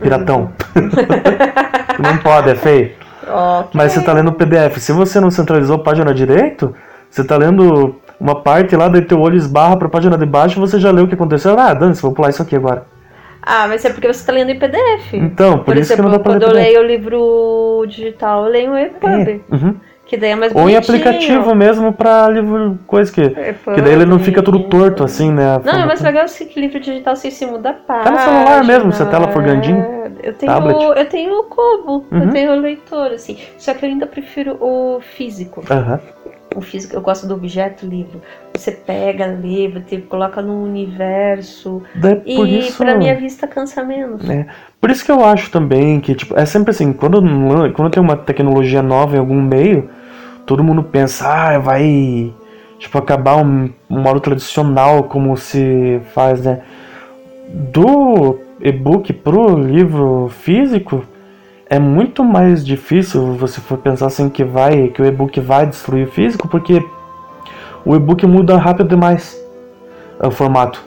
piratão. não pode, é feio. ok. Mas você tá lendo o PDF. Se você não centralizou a página direito, você tá lendo uma parte lá, daí teu olho esbarra pra página de baixo, você já leu o que aconteceu. Ah, dane-se, vou pular isso aqui agora. Ah, mas é porque você tá lendo em PDF. Então, por, Por, isso que exemplo, não dá pra quando eu leio o livro digital, eu leio o EPUB. É, uhum. Que daí é mais Ou em bonitinho. aplicativo mesmo pra livro, coisa que. EPUB. Que daí ele não fica tudo torto assim, né? Não, é mais legal assim que livro digital você se muda a página. Tá no celular mesmo, se a tela for grandinha. Eu tenho, Tablet. eu tenho o Kobo, Uhum. eu tenho o leitor, assim. Só que eu ainda prefiro o físico. Aham. O físico, eu gosto do objeto livro. Você pega, lê, você coloca num universo. Por E isso. pra minha vista cansa menos. É. Por isso que eu acho também que, tipo, é sempre assim, quando, quando tem uma tecnologia nova em algum meio, todo mundo pensa, ah, vai, tipo, acabar um, modo tradicional como se faz, né? Do e-book pro livro físico, é muito mais difícil você for pensar assim que vai, que o e-book vai destruir o físico, porque o e-book muda rápido demais o formato.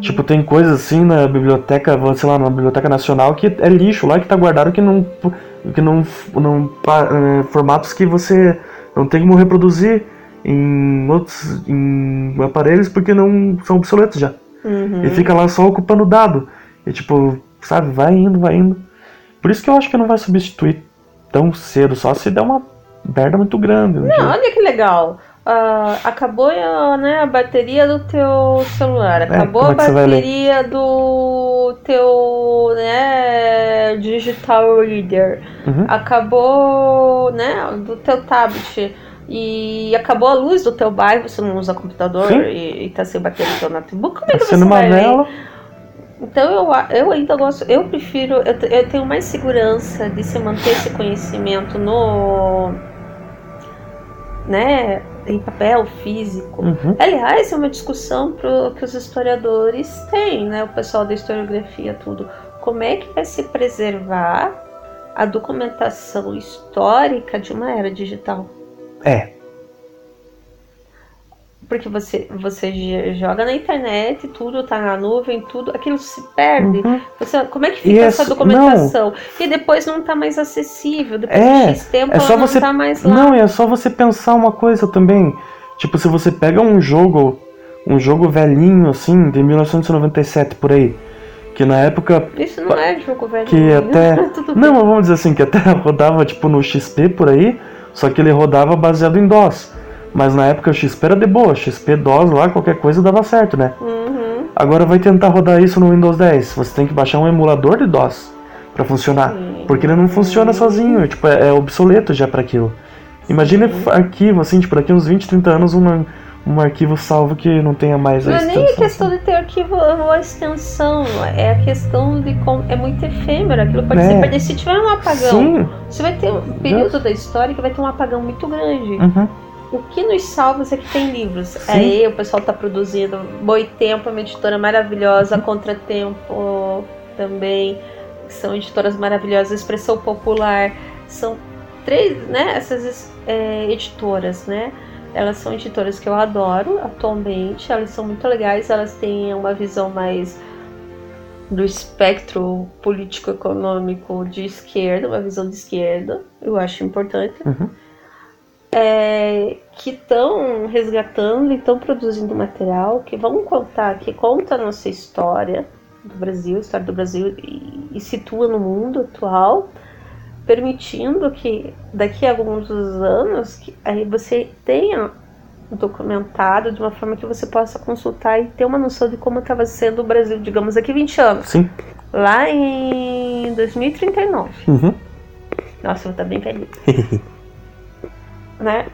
Tipo, tem coisas assim na biblioteca, sei lá, na Biblioteca Nacional que é lixo lá que tá guardado que não. que não. não eh, formatos que você não tem como reproduzir em outros em aparelhos porque não são obsoletos já. Uhum. E fica lá só ocupando dado. E tipo, sabe, vai indo, vai indo. Por isso que eu acho que não vai substituir tão cedo, só se der uma merda muito grande. um Não, dia. olha que legal. Ah, acabou a, né, a bateria do teu celular, acabou a é você vai ler? bateria do teu né, digital reader, Uhum. acabou né, do teu tablet e acabou a luz do teu bairro, você não usa computador Sim. e, e tá sem bateria no teu notebook, como é que você Sendo uma vai vela. Então eu, a- eu ainda gosto, eu prefiro, eu, eu tenho mais segurança de se manter esse conhecimento no, né, em papel físico. Uhum. Aliás, é uma discussão pro, que os historiadores têm, né, o pessoal da historiografia, tudo. Como é que vai se preservar a documentação histórica de uma era digital? É. Porque você, você joga na internet, tudo tá na nuvem, tudo, aquilo se perde. Uhum. Você- como é que fica é essa documentação? E depois não tá mais acessível, depois É, de X tempo é só não você- tá mais lá. Não, é só você pensar uma coisa também. Tipo, se você pega um jogo, um jogo velhinho assim, de 1997 por aí, que na época Isso não é jogo velho. que até Não, mas vamos dizer assim, que até rodava tipo no XP por aí, Só que ele rodava baseado em DOS. Mas na época o XP era de boa, XP DOS lá, qualquer coisa dava certo, né? Uhum. Agora vai tentar rodar isso no Windows 10. Você tem que baixar um emulador de DOS para funcionar, Sim. porque ele não funciona sozinho, tipo, é, é obsoleto já para aquilo. Imagine Sim. arquivo assim, tipo, daqui uns 20, 30 anos um, um arquivo salvo que não tenha mais Não a é nem a extensão. questão de ter arquivo ou a extensão, é a questão de como é muito efêmero, aquilo pode É. ser perdido. Se tiver um apagão, Sim. você vai ter um período da história que vai ter um apagão muito grande. Uhum. O que nos salva é que tem livros. Sim. Aí o pessoal tá produzindo Boitempo, é uma editora maravilhosa, Contratempo também, são editoras maravilhosas, Expressão Popular, são três, né, essas é, editoras, né? Elas são editoras que eu adoro atualmente, elas são muito legais, elas têm uma visão mais do espectro político-econômico de esquerda, uma visão de esquerda, eu acho importante Uhum. É, que estão resgatando e estão produzindo material que vão contar, que conta a nossa história do Brasil, a história do Brasil e, e situa no mundo atual, permitindo que daqui a alguns anos que aí você tenha documentado de uma forma que você possa consultar e ter uma noção de como estava sendo o Brasil, digamos, daqui 20 anos, Sim. lá em 2039. Uhum. Nossa, eu vou estar bem velhinha. né?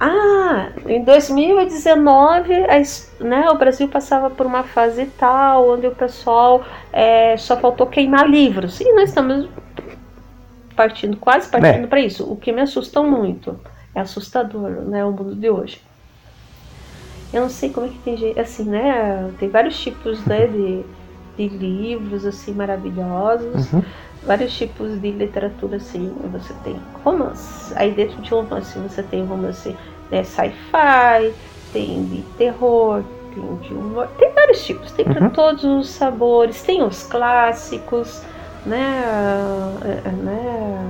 Ah, em 2019, a es- né, o Brasil passava por uma fase tal, onde o pessoal é, só faltou queimar livros. E nós estamos partindo, quase partindo É. para isso. O que me assusta muito. É assustador, né? O mundo de hoje. Eu não sei como é que tem gente. Assim, né? Tem vários tipos né, de, de livros assim maravilhosos Uhum. Vários tipos de literatura assim. Você tem romance. Aí dentro de romance você tem romance né, sci-fi, tem de terror, tem de humor. Tem vários tipos, tem para Uhum. todos os sabores, tem os clássicos, né? é, é, né?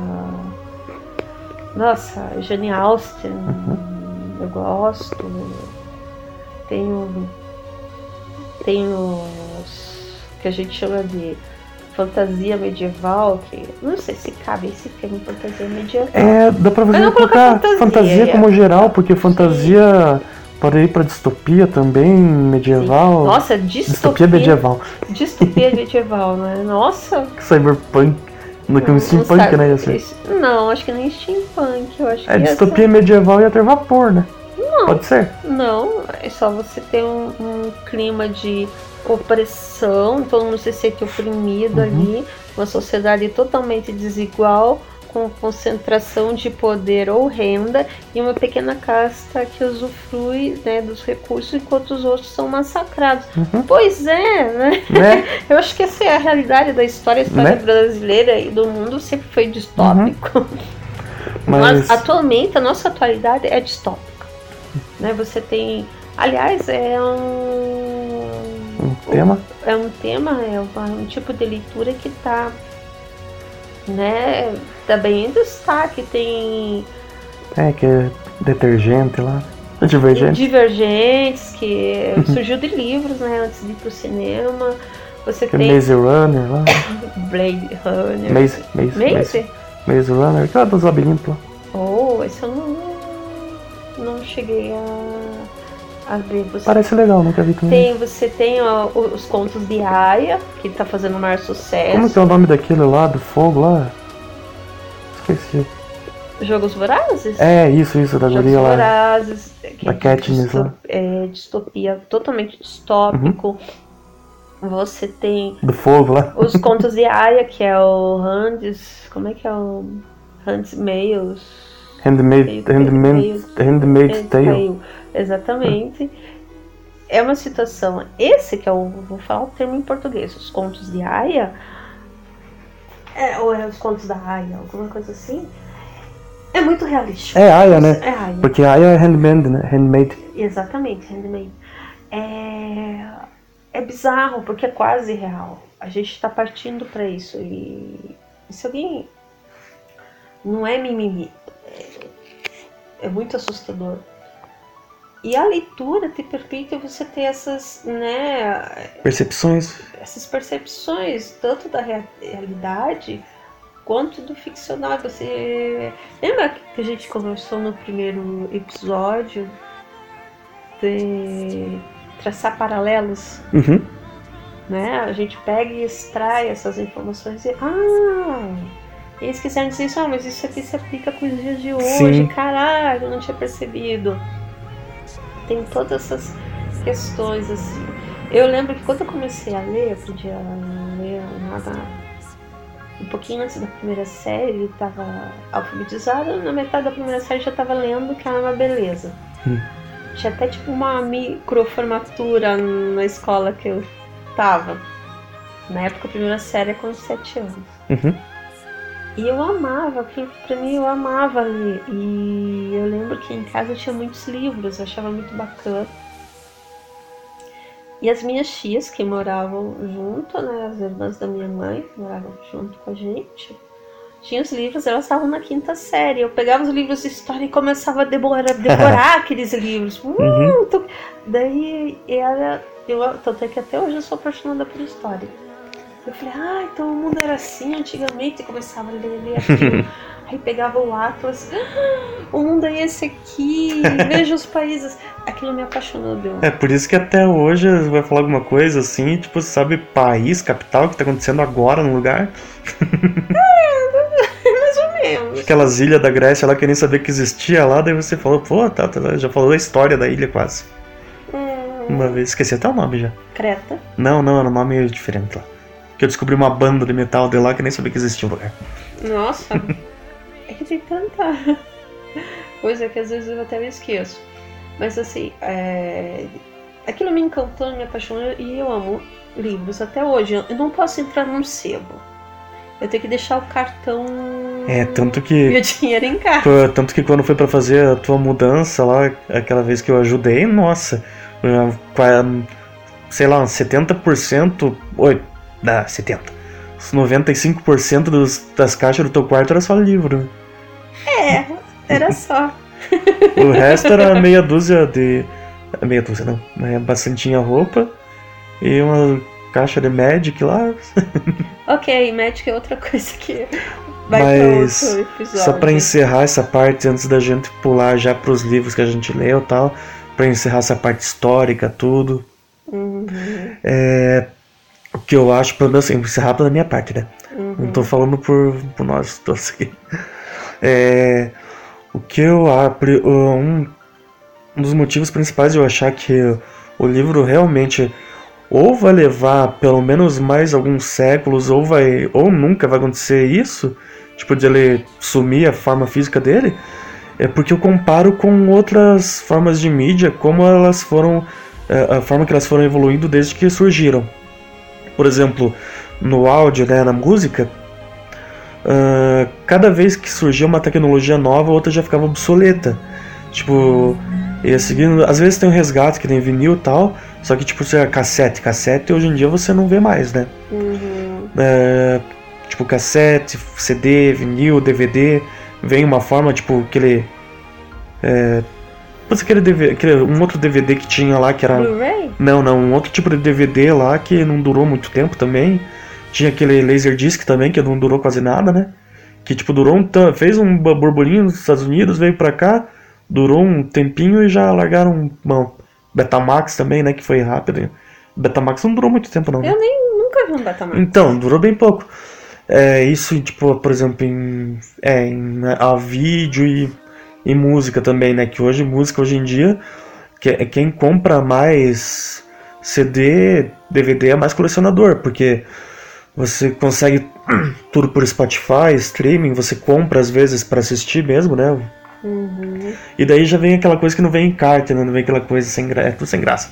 Nossa, Jane Austen, eu gosto. Tenho. Tem os que a gente chama de fantasia medieval, que não sei se cabe esse termo fantasia medieval. É, dá pra você colocar colocar fantasia, fantasia, é. como geral, porque fantasia pode ir pra distopia também, medieval. Nossa, distopia distopia, medieval. distopia medieval, né? Nossa. Cyberpunk. No que um steampunk, sabe- né? Ia ser. Não, acho que nem steampunk. Eu acho É, que ia distopia medieval ia ter vapor, né? Não. Pode ser. Não, é só você ter um, um clima de opressão, todo mundo se sente oprimido Uhum. ali, uma sociedade totalmente desigual, com concentração de poder ou renda, e uma pequena casta que usufrui né, dos recursos enquanto os outros são massacrados. Uhum. Pois é, né? Né? Eu acho que essa é a realidade da história, a história Né? brasileira e do mundo sempre foi distópico. Mas. Mas atualmente a nossa atualidade é distópica. Né? Você tem. Aliás, é um. Um tema. É um tema, é um tipo de leitura que tá. Né? Tá bem em destaque. Tem É, que é detergente lá. Divergente. Divergentes, que surgiu de livros, né? Antes de ir pro cinema. Você Que é tem Maze Runner lá. Blade Runner. Maze, Maze, Maze. Maze? Maze Runner, aquela dos labirintos lá. Oh, esse eu não, não cheguei a, a ver. Você Parece legal, nunca vi também. tem, você tem ó, os contos de Aya, que tá fazendo o maior sucesso. Como que é o nome daquele lá, do fogo lá? Esqueci. Jogos Vorazes? É, isso, isso, da Jogos guria lá. Vorazes. Que Da é Katniss lá. Uhum. É, distopia totalmente distópico. Você tem Do fogo lá. os contos de Aya, que é o Hands. Como é que é o. Hands Mails. Handmade, handmade, handmade Tale. Exatamente. É uma situação. Esse que eu vou falar o termo em português, os contos de Aya. É, ou é os contos da Aya, alguma coisa assim. É muito realístico. É Aya, né? É Aya. Porque Aya é handmade, né? Handmade. Exatamente, handmade. É, é bizarro, porque é quase real. A gente está partindo para isso. E se alguém. Não é mimimi. É, muito assustador. E a leitura te permite você ter essas, né, Percepções. essas percepções, tanto da rea- realidade quanto do ficcional. Você lembra que a gente conversou no primeiro episódio de traçar paralelos? Uhum. Né? A gente pega e extrai essas informações e ah, eles quiseram dizer isso, ah, mas isso aqui se aplica com os dias de hoje. Sim. Caralho, eu não tinha percebido. Tem todas essas questões assim. Eu lembro que quando eu comecei a ler, eu podia ler nada um pouquinho antes da primeira série, eu estava alfabetizada, na metade da primeira série já estava lendo, que era uma beleza. Hum. Tinha até tipo uma microformatura na escola que eu tava. Na época a primeira série é com 7 anos. Uhum. E eu amava, aquilo pra mim eu amava ler. E eu lembro que em casa tinha muitos livros, eu achava muito bacana. E as minhas tias, que moravam junto, né, as irmãs da minha mãe, que moravam junto com a gente, tinham os livros, elas estavam na quinta série. Eu pegava os livros de história e começava a devorar, devorar aqueles livros. Uh, Uhum. Daí era. Eu, tanto é que até hoje eu sou apaixonada por história. Eu falei, ah, então o mundo era assim antigamente, e começava a ler, ler aquilo. Aí pegava o Atlas, ah, o mundo é esse aqui, veja os países. Aquilo me apaixonou, deu. É por isso que até hoje vai falar alguma coisa assim, tipo, sabe país, capital, que tá acontecendo agora no lugar. Mais ou menos. Aquelas ilhas da Grécia lá que nem sabia que existia lá, daí você falou, pô, tá, tá, já falou a história da ilha quase. Hum, Uma vez, esqueci até o nome já. Creta. Não, não, era um nome diferente lá. Que eu descobri uma banda de metal de lá que eu nem sabia que existia um lugar. Nossa, é que tem tanta coisa que às vezes eu até me esqueço. Mas assim, é... aquilo me encantou, me apaixonou e eu amo livros até hoje. Eu não posso entrar num sebo. Eu tenho que deixar o cartão É, tanto e que. o dinheiro em casa. Tanto que quando foi pra fazer a tua mudança lá, aquela vez que eu ajudei, nossa, sei lá, uns 70%, dá 70%, uns 95% dos, das caixas do teu quarto era só livro. É, era só. O resto era meia dúzia de. Meia dúzia não, mas bastantinha roupa e uma caixa de Magic lá. Ok, médico é outra coisa que vai Mas, pra episódio. Só pra encerrar essa parte, antes da gente pular já pros livros que a gente leu e tal, pra encerrar essa parte histórica, tudo. Uhum, É, que eu acho, pelo menos assim, encerrar pela minha parte, né? uhum. Não tô falando por, por nós todos aqui. É, o que eu acho. Um, um dos motivos principais de eu achar que o livro realmente ou vai levar pelo menos mais alguns séculos, ou vai. ou nunca vai acontecer isso, tipo, de ele sumir a forma física dele, é porque eu comparo com outras formas de mídia, como elas foram. é, a forma que elas foram evoluindo desde que surgiram. Por exemplo, no áudio, né, na música, ah, cada vez que surgia uma tecnologia nova, outra já ficava obsoleta. Tipo, ia seguindo. Às vezes tem um resgate que tem vinil e tal, só que tipo, se é cassete, cassete hoje em dia você não vê mais, né? Uhum. É, tipo, cassete, CD, vinil, DVD, vem uma forma, tipo, aquele. É, putz, aquele, DVD, aquele um outro DVD que tinha lá que era. Blu-ray? Não, não, um outro tipo de DVD lá que não durou muito tempo também. Tinha aquele Laserdisc também, que não durou quase nada, né? Que tipo, durou um fez um bu- burburinho nos Estados Unidos, veio pra cá, durou um tempinho e já largaram uma Betamax também, né? Que foi rápido. Betamax não durou muito tempo, não. né? Eu nem nunca vi um Betamax. Então, durou bem pouco. É, isso, tipo, por exemplo, em, é, em a vídeo e, e música também, né? Que hoje, música hoje em dia, que, quem compra mais CD, DVD é mais colecionador, porque você consegue tudo por Spotify, streaming, você compra às vezes para assistir mesmo, né? Uhum. E daí já vem aquela coisa que não vem em carta, né? não vem aquela coisa sem, gra... é tudo sem graça.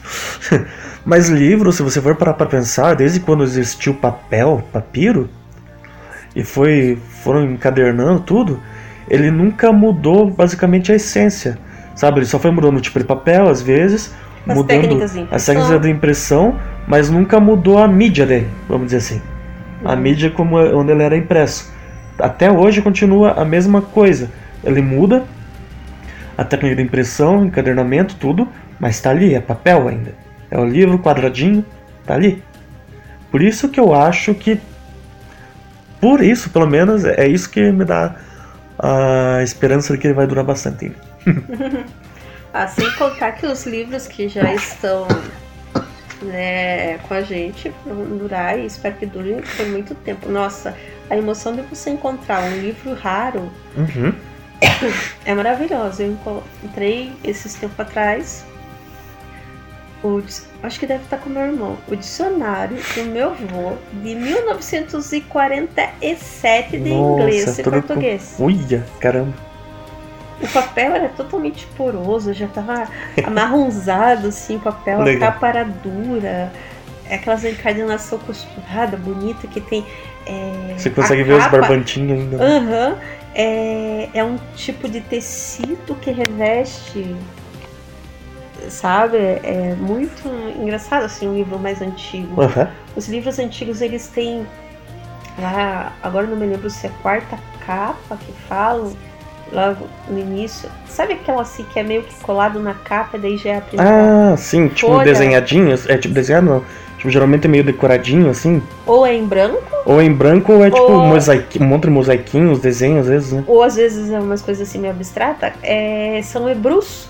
Mas livro, se você for parar pra pensar, desde quando existiu papel, papiro, e foi foram encadernando tudo, ele nunca mudou basicamente a essência. Sabe, ele só foi mudando o tipo de papel às vezes, As mudando técnicas as técnicas de impressão, mas nunca mudou a mídia dele, vamos dizer assim. A Uhum. mídia como é- onde ele era impresso. Até hoje continua a mesma coisa. Ele muda a técnica de impressão, encadernamento, tudo, mas tá ali, é papel ainda. É o livro quadradinho, tá ali. Por isso que eu acho que por isso, pelo menos, é isso que me dá a esperança de que ele vai durar bastante. ah, sem contar que os livros que já estão né, com a gente vão durar e espero que durem por muito tempo. Nossa, a emoção de você encontrar um livro raro Uhum. é maravilhosa. Eu encontrei esses tempos atrás. O, acho que deve estar com meu irmão. O dicionário do meu avô de 1947 de Nossa, inglês e tudo com- português. Uia, caramba. O papel era totalmente poroso, já tava amarronzado assim, o papel, a Legal. capa era dura, é aquelas encadernação costurada, bonita, que tem. é, Você a consegue ver os capa- barbantinhos ainda. né? Aham. é, é um tipo de tecido que reveste. Sabe? É muito engraçado assim, um livro mais antigo. Aham. Os livros antigos eles têm lá, agora não me lembro se é a quarta capa que falam, logo no início. Sabe aquela assim que é meio que colado na capa, daí já é a primeira. Ah, sim, tipo Folha. desenhadinho. É tipo desenhado, não. Tipo, geralmente é meio decoradinho, assim. Ou é em branco, Ou em branco ou é tipo Ou- mosaiqui, um monte de mosaiquinhos, desenhos, às vezes, né? ou às vezes é umas coisas assim meio abstratas, é, são hebrus.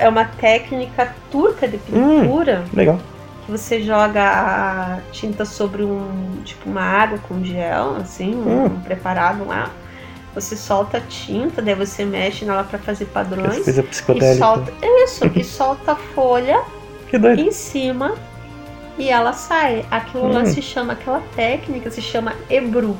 É uma técnica turca de pintura Legal. que você joga a tinta sobre um tipo uma água com gel, assim, um, Hum. um preparado lá. Você solta a tinta, daí você mexe nela para fazer padrões. coisa E psicodélica. solta, isso, e solta a folha em cima e ela sai. Aquilo lá Hum. se chama, aquela técnica se chama Ebru.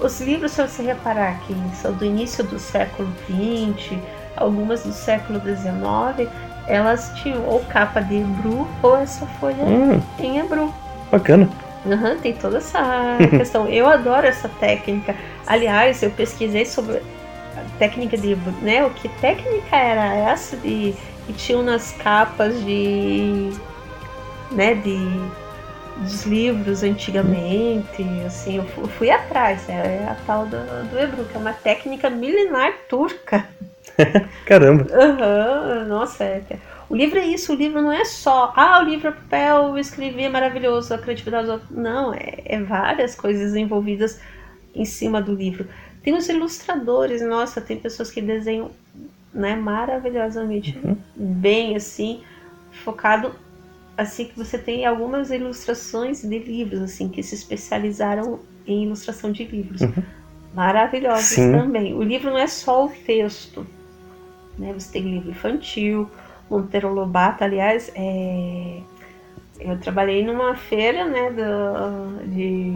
Os livros, se você reparar que são do início do século XX, algumas do século XIX, elas tinham ou capa de Ebru ou essa folha Hum, em Ebru. bacana. Aham, tem toda essa questão. Eu adoro essa técnica. Aliás, eu pesquisei sobre a técnica de, né, o que técnica era essa de que tinham nas capas de, né, de dos livros antigamente, assim, eu fu- fui, atrás, é a tal do, do Ebru, que é uma técnica milenar turca. Caramba. Aham, nossa, é, é- o livro é isso, o livro não é só, ah, o livro é papel, escrever é maravilhoso, a criatividade do outro. Não, é, é várias coisas envolvidas em cima do livro. Tem os ilustradores, nossa, tem pessoas que desenham né, maravilhosamente Uhum. bem assim, focado assim que você tem algumas ilustrações de livros assim que se especializaram em ilustração de livros. Uhum. Maravilhosos Sim. também. O livro não é só o texto, né? Você tem livro infantil, Monteiro Lobato, aliás, é... eu trabalhei numa feira, né, do- de,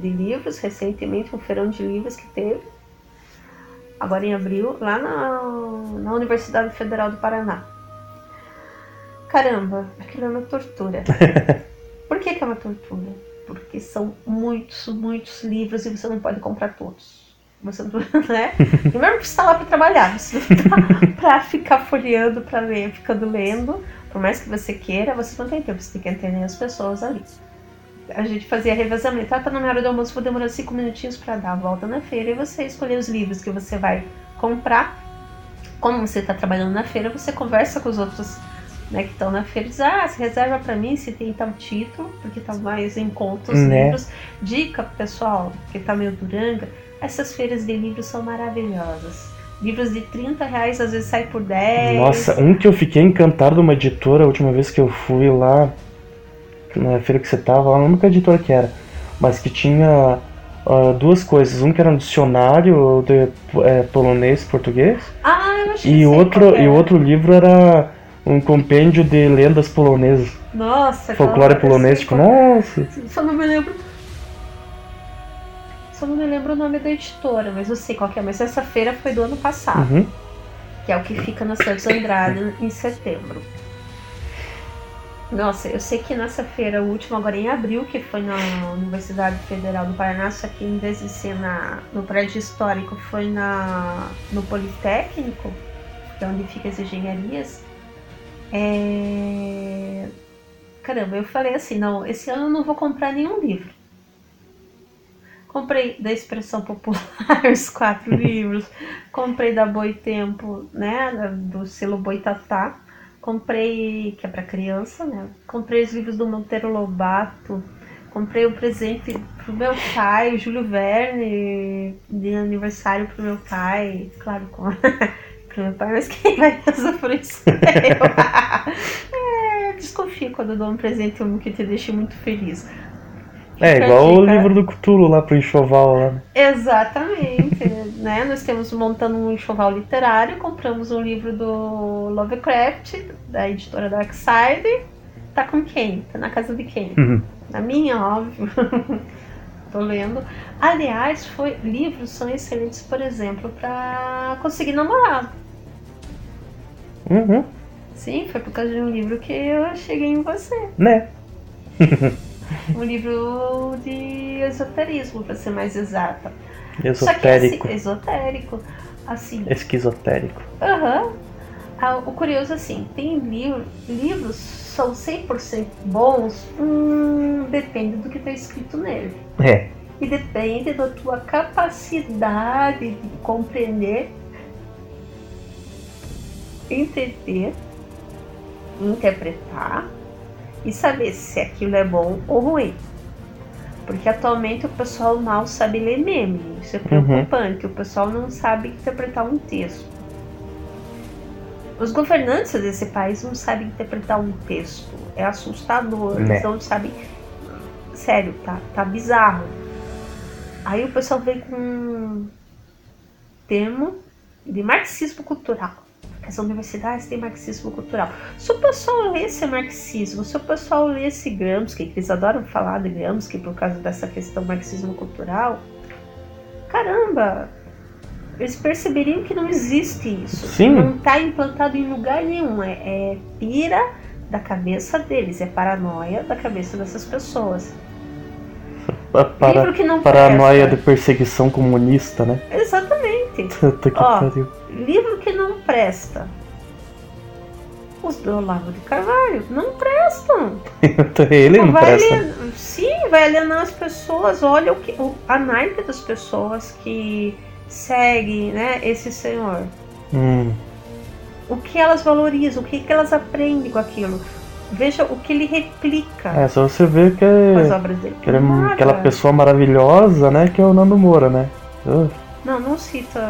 de livros recentemente, um feirão de livros que teve, agora em abril, lá na, na Universidade Federal do Paraná. Caramba, aquilo é uma tortura. Por que, que é uma tortura? Porque são muitos, muitos livros e você não pode comprar todos. Você não, né? Primeiro que você está lá para trabalhar, você não para ficar folheando, para ler, ficando lendo. Por mais que você queira, você não tem tempo, você tem que atender as pessoas ali. A gente fazia revezamento. Ah, tá na minha hora do almoço, vou demorar cinco minutinhos para dar a volta na feira e você escolher os livros que você vai comprar. Como você está trabalhando na feira, você conversa com os outros né, que estão na feira e diz, ah, se reserva para mim se tem tal título, porque tá mais em conta os Né? livros. Dica pro pessoal que tá meio duranga, essas feiras de livros são maravilhosas. Livros de 30 reais às vezes sai por 10. Nossa, um que eu fiquei encantado de uma editora a última vez que eu fui lá na feira que você tava, lá, não lembro que editora que era, mas que tinha ah, duas coisas. Um que era um dicionário de é, polonês português Ah, eu que e outro, e outro livro era um compêndio de lendas polonesas, Nossa, folclore polonês, tipo, nossa. Só não me lembro. Só não me lembro o nome da editora, mas eu sei qual que é. Mas essa feira foi do ano passado. Uhum. que é o que fica na Santos Andrade em setembro. Nossa, eu sei que nessa feira, o último agora em abril, que foi na Universidade Federal do Paraná, só que em vez de ser na, no prédio histórico, foi na, no Politécnico, que é onde ficam as engenharias. É... Caramba, eu falei assim, não, esse ano eu não vou comprar nenhum livro. Comprei da Expressão Popular os quatro livros. Comprei da Boitempo, né? Do selo Boitatá. Comprei, que é para criança, né? Comprei os livros do Monteiro Lobato. Comprei um presente pro meu pai, o Júlio Verne, de aniversário pro meu pai. Claro, com pro meu pai, mas quem vai usufruir isso é eu. desconfio quando eu dou um presente que te deixe muito feliz. É, Fica igual o livro do Cthulhu lá pro enxoval lá. né? Exatamente, né? Nós temos montando um enxoval literário, compramos um livro do Lovecraft, da editora Darkside. Tá com quem? Tá na casa de quem? Uhum. Na minha, óbvio. Tô lendo. Aliás, foi, livros são excelentes, por exemplo, para conseguir namorado. Uhum. Sim, foi por causa de um livro que eu cheguei em você. Né? Um livro de esoterismo, para ser mais exata. Esotérico. assim, esotérico. Assim, Esquizotérico. Aham. Ah, o curioso assim, tem livro, livros são 100% bons, hum, depende do que está escrito nele. É. E depende da tua capacidade de compreender, entender, interpretar e saber se aquilo é bom ou ruim. Porque atualmente o pessoal mal sabe ler meme. Isso é preocupante. O pessoal não sabe interpretar um texto. Os governantes desse país não sabem interpretar um texto. É assustador. Né. Eles não sabem. Sério, tá, tá bizarro. Aí o pessoal vem com um termo de marxismo cultural. As universidades têm marxismo cultural. Se o pessoal lesse marxismo, se o pessoal lesse Gramsci, que eles adoram falar de Gramsci por causa dessa questão marxismo cultural, caramba, eles perceberiam que não existe isso. Sim. Não está implantado em lugar nenhum. É, é pira da cabeça deles, é paranoia da cabeça dessas pessoas. Pa- Para, Livro que não paranoia de presta. perseguição comunista, né? Exatamente. Ó. Livro que não presta. Os do Olavo de Carvalho não prestam. Ele não vai presta. alien- Sim, vai alienar as pessoas. Olha o que, o, a naipe das pessoas que seguem né, esse senhor. Hum, O que elas valorizam, o que, que elas aprendem com aquilo. Veja o que ele replica é, só você ver que é, que é aquela pessoa maravilhosa, né? Que é o Nando Moura, né? Uh, Não, não cita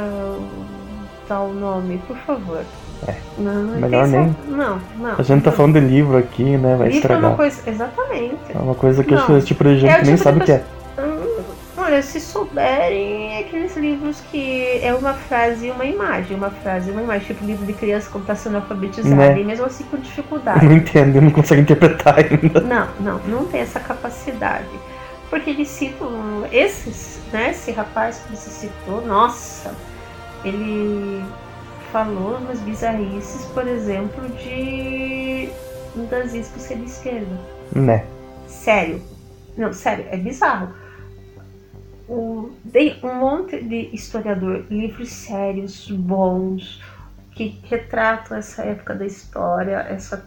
o tal nome, por favor. É, Não, melhor nem. Não, não. a gente tá não. falando de livro aqui, né? Vai Livro é uma estragar. coisa. Exatamente. É uma coisa que Não. esse tipo de gente É o nem tipo sabe o que é. Hum, Olha, se souberem, é aqueles livros que é uma frase e uma imagem, uma frase e uma imagem, tipo livro de criança quando está sendo alfabetizada, Né. e mesmo assim com dificuldade. Não entende, não consegue interpretar ainda. Não, não, não tem essa capacidade. Porque eles citam esses, né? Esse rapaz que você citou, nossa, ele falou umas bizarrices, por exemplo, de um nazismo ser de esquerda. Né? Sério. Não, sério, é bizarro. O, tem um monte de historiador, livros sérios, bons, que retratam essa época da história, essa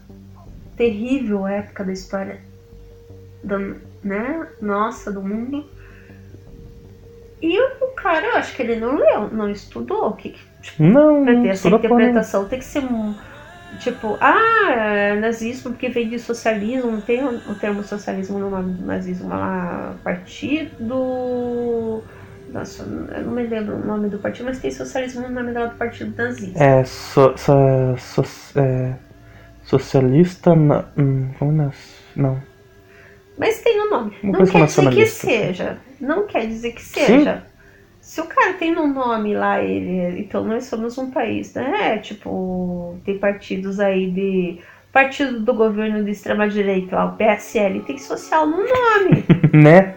terrível época da história do, né, nossa, do mundo. E o cara, eu acho que ele não leu, não estudou. Que, que Não, pra ter não essa interpretação tem que ser tipo, ah, é nazismo porque vem de socialismo, não tem o, termo socialismo no nome do nazismo lá, partido. Nossa, eu não me lembro o nome do partido, mas tem socialismo no nome do partido nazista. É, so, so- so- é, socialista. na- hum, como não? Não. Mas tem o nome. Uma não quer dizer que nacionalista. seja. Não quer dizer que seja. Se o cara tem no nome lá, ele. Então nós somos um país, né? Tipo, tem partidos aí de. Partido do governo de extrema direita lá, o PSL, tem social no nome. né?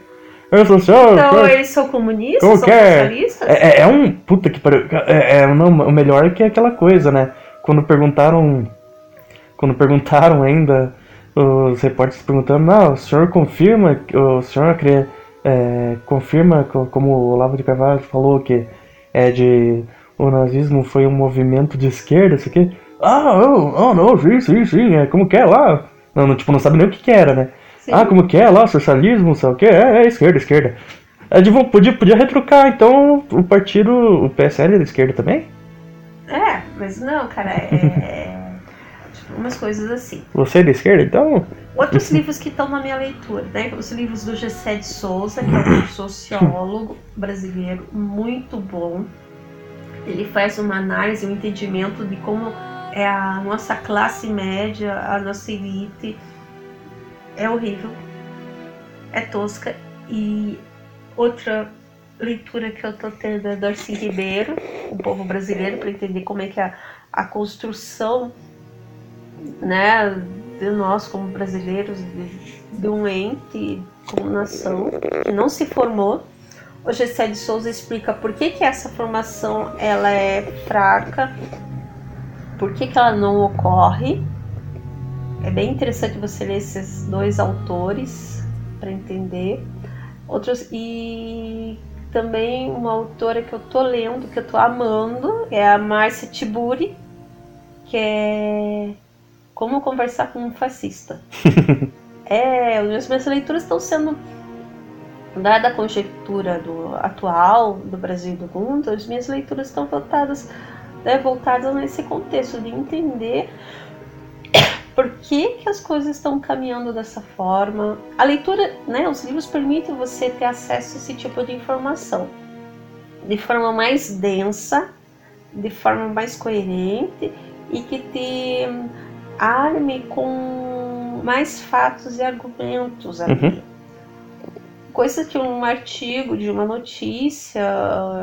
Eu sou senhor. Então eles são comunistas, Como são que é? socialistas? É, é- é um. Puta que pariu. É, é, não, o melhor é que é aquela coisa, né? Quando perguntaram. Quando perguntaram ainda, os repórteres perguntando, não, o senhor confirma, o senhor é, confirma, co- como o Olavo de Carvalho falou, que é de. O nazismo foi um movimento de esquerda, isso aqui. Ah, oh, oh, não, sim, sim, sim, é como que é lá? Não, não, tipo, não sabe nem o que que era, né? Sim. Ah, como que é lá, socialismo, sei o que? É, é esquerda, esquerda. É, de, podia, podia retrucar, então o partido, o PSL é da esquerda também? É, mas não, cara, é. Umas coisas assim. Você é da esquerda, então? Outros livros que estão na minha leitura, né? Os livros do Gessé de Souza, que é um sociólogo brasileiro muito bom. Ele faz uma análise, um entendimento de como é a nossa classe média, a nossa elite. É horrível, é tosca. E outra leitura que eu tô tendo é Darcy Ribeiro, o povo brasileiro, para entender como é que é a, a construção né, de nós como brasileiros, de, de um ente como nação, que não se formou. O Gessé de Souza explica por que, que essa formação ela é fraca, por que, que ela não ocorre. É bem interessante você ler esses dois autores para entender. Outros e também uma autora que eu tô lendo, que eu tô amando, é a Márcia Tiburi, que é Como Conversar com um Fascista. é, as minhas leituras estão sendo dada a conjectura do atual do Brasil e do mundo, as minhas leituras estão voltadas, né, voltadas nesse contexto de entender por que, que as coisas estão caminhando dessa forma. A leitura, né, os livros permitem você ter acesso a esse tipo de informação de forma mais densa, de forma mais coerente e que te arme com mais fatos e argumentos ali. Uhum. Coisa que um artigo de uma notícia,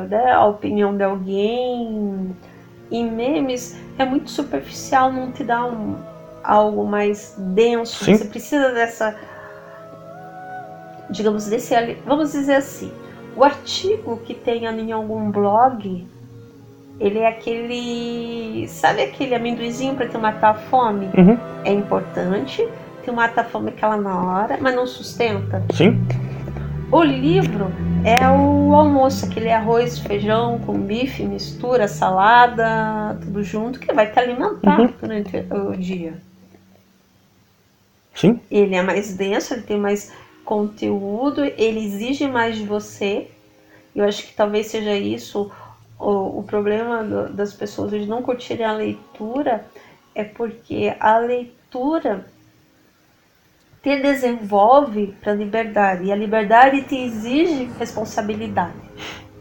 né, a opinião de alguém, em memes, é muito superficial, não te dá um, algo mais denso. Sim. Você precisa dessa, digamos, desse, vamos dizer assim, o artigo que tenha em algum blog, ele é aquele, sabe aquele amendoizinho para te matar a fome? Uhum. É importante, te mata a fome aquela na hora, mas não sustenta. Sim. O livro é o almoço, aquele arroz, feijão com bife, mistura, salada, tudo junto, que vai te alimentar uhum. durante o dia. Sim. Ele é mais denso, ele tem mais conteúdo, ele exige mais de você. Eu acho que talvez seja isso o, o problema do, das pessoas de não curtirem a leitura, é porque a leitura te desenvolve para a liberdade e a liberdade te exige responsabilidade.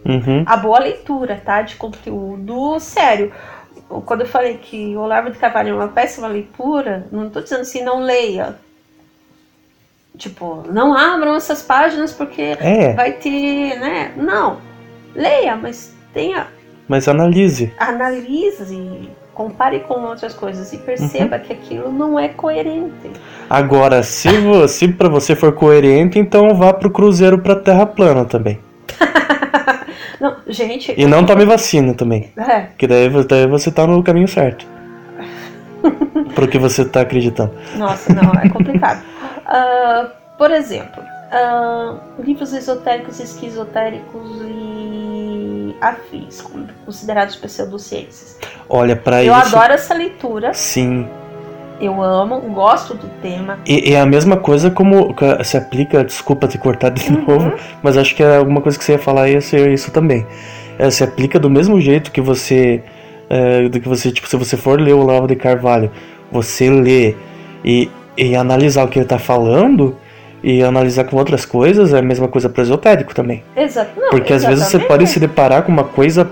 Uhum. A boa leitura, tá? De conteúdo sério quando eu falei que o Olavo de Carvalho é uma péssima leitura, não estou dizendo assim, não leia. Tipo, não abram essas páginas porque é. vai ter, né? Não. Leia, mas tenha. Mas analise. Analise, compare com outras coisas e perceba uhum. que aquilo não é coerente. Agora, se, se para você for coerente, então vá pro cruzeiro pra terra plana também. não, gente. E não tome vacina também. É. Que daí, daí você tá no caminho certo. pro que você tá acreditando. Nossa, não, é complicado. Uh, por exemplo, uh, livros esotéricos, esquizotéricos e afins, considerados pseudociências. Olha, para isso. Eu adoro essa leitura. Sim. Eu amo, gosto do tema. E é a mesma coisa como se aplica, desculpa te cortar de uhum. novo, mas acho que é alguma coisa que você ia falar ia ser isso também. É, se aplica do mesmo jeito que você. É, do que você, tipo, se você for ler o Lavo de Carvalho, você lê e e analisar o que ele está falando e analisar com outras coisas é a mesma coisa para esotérico também. Exato. Não, Porque às vezes você pode se deparar com uma coisa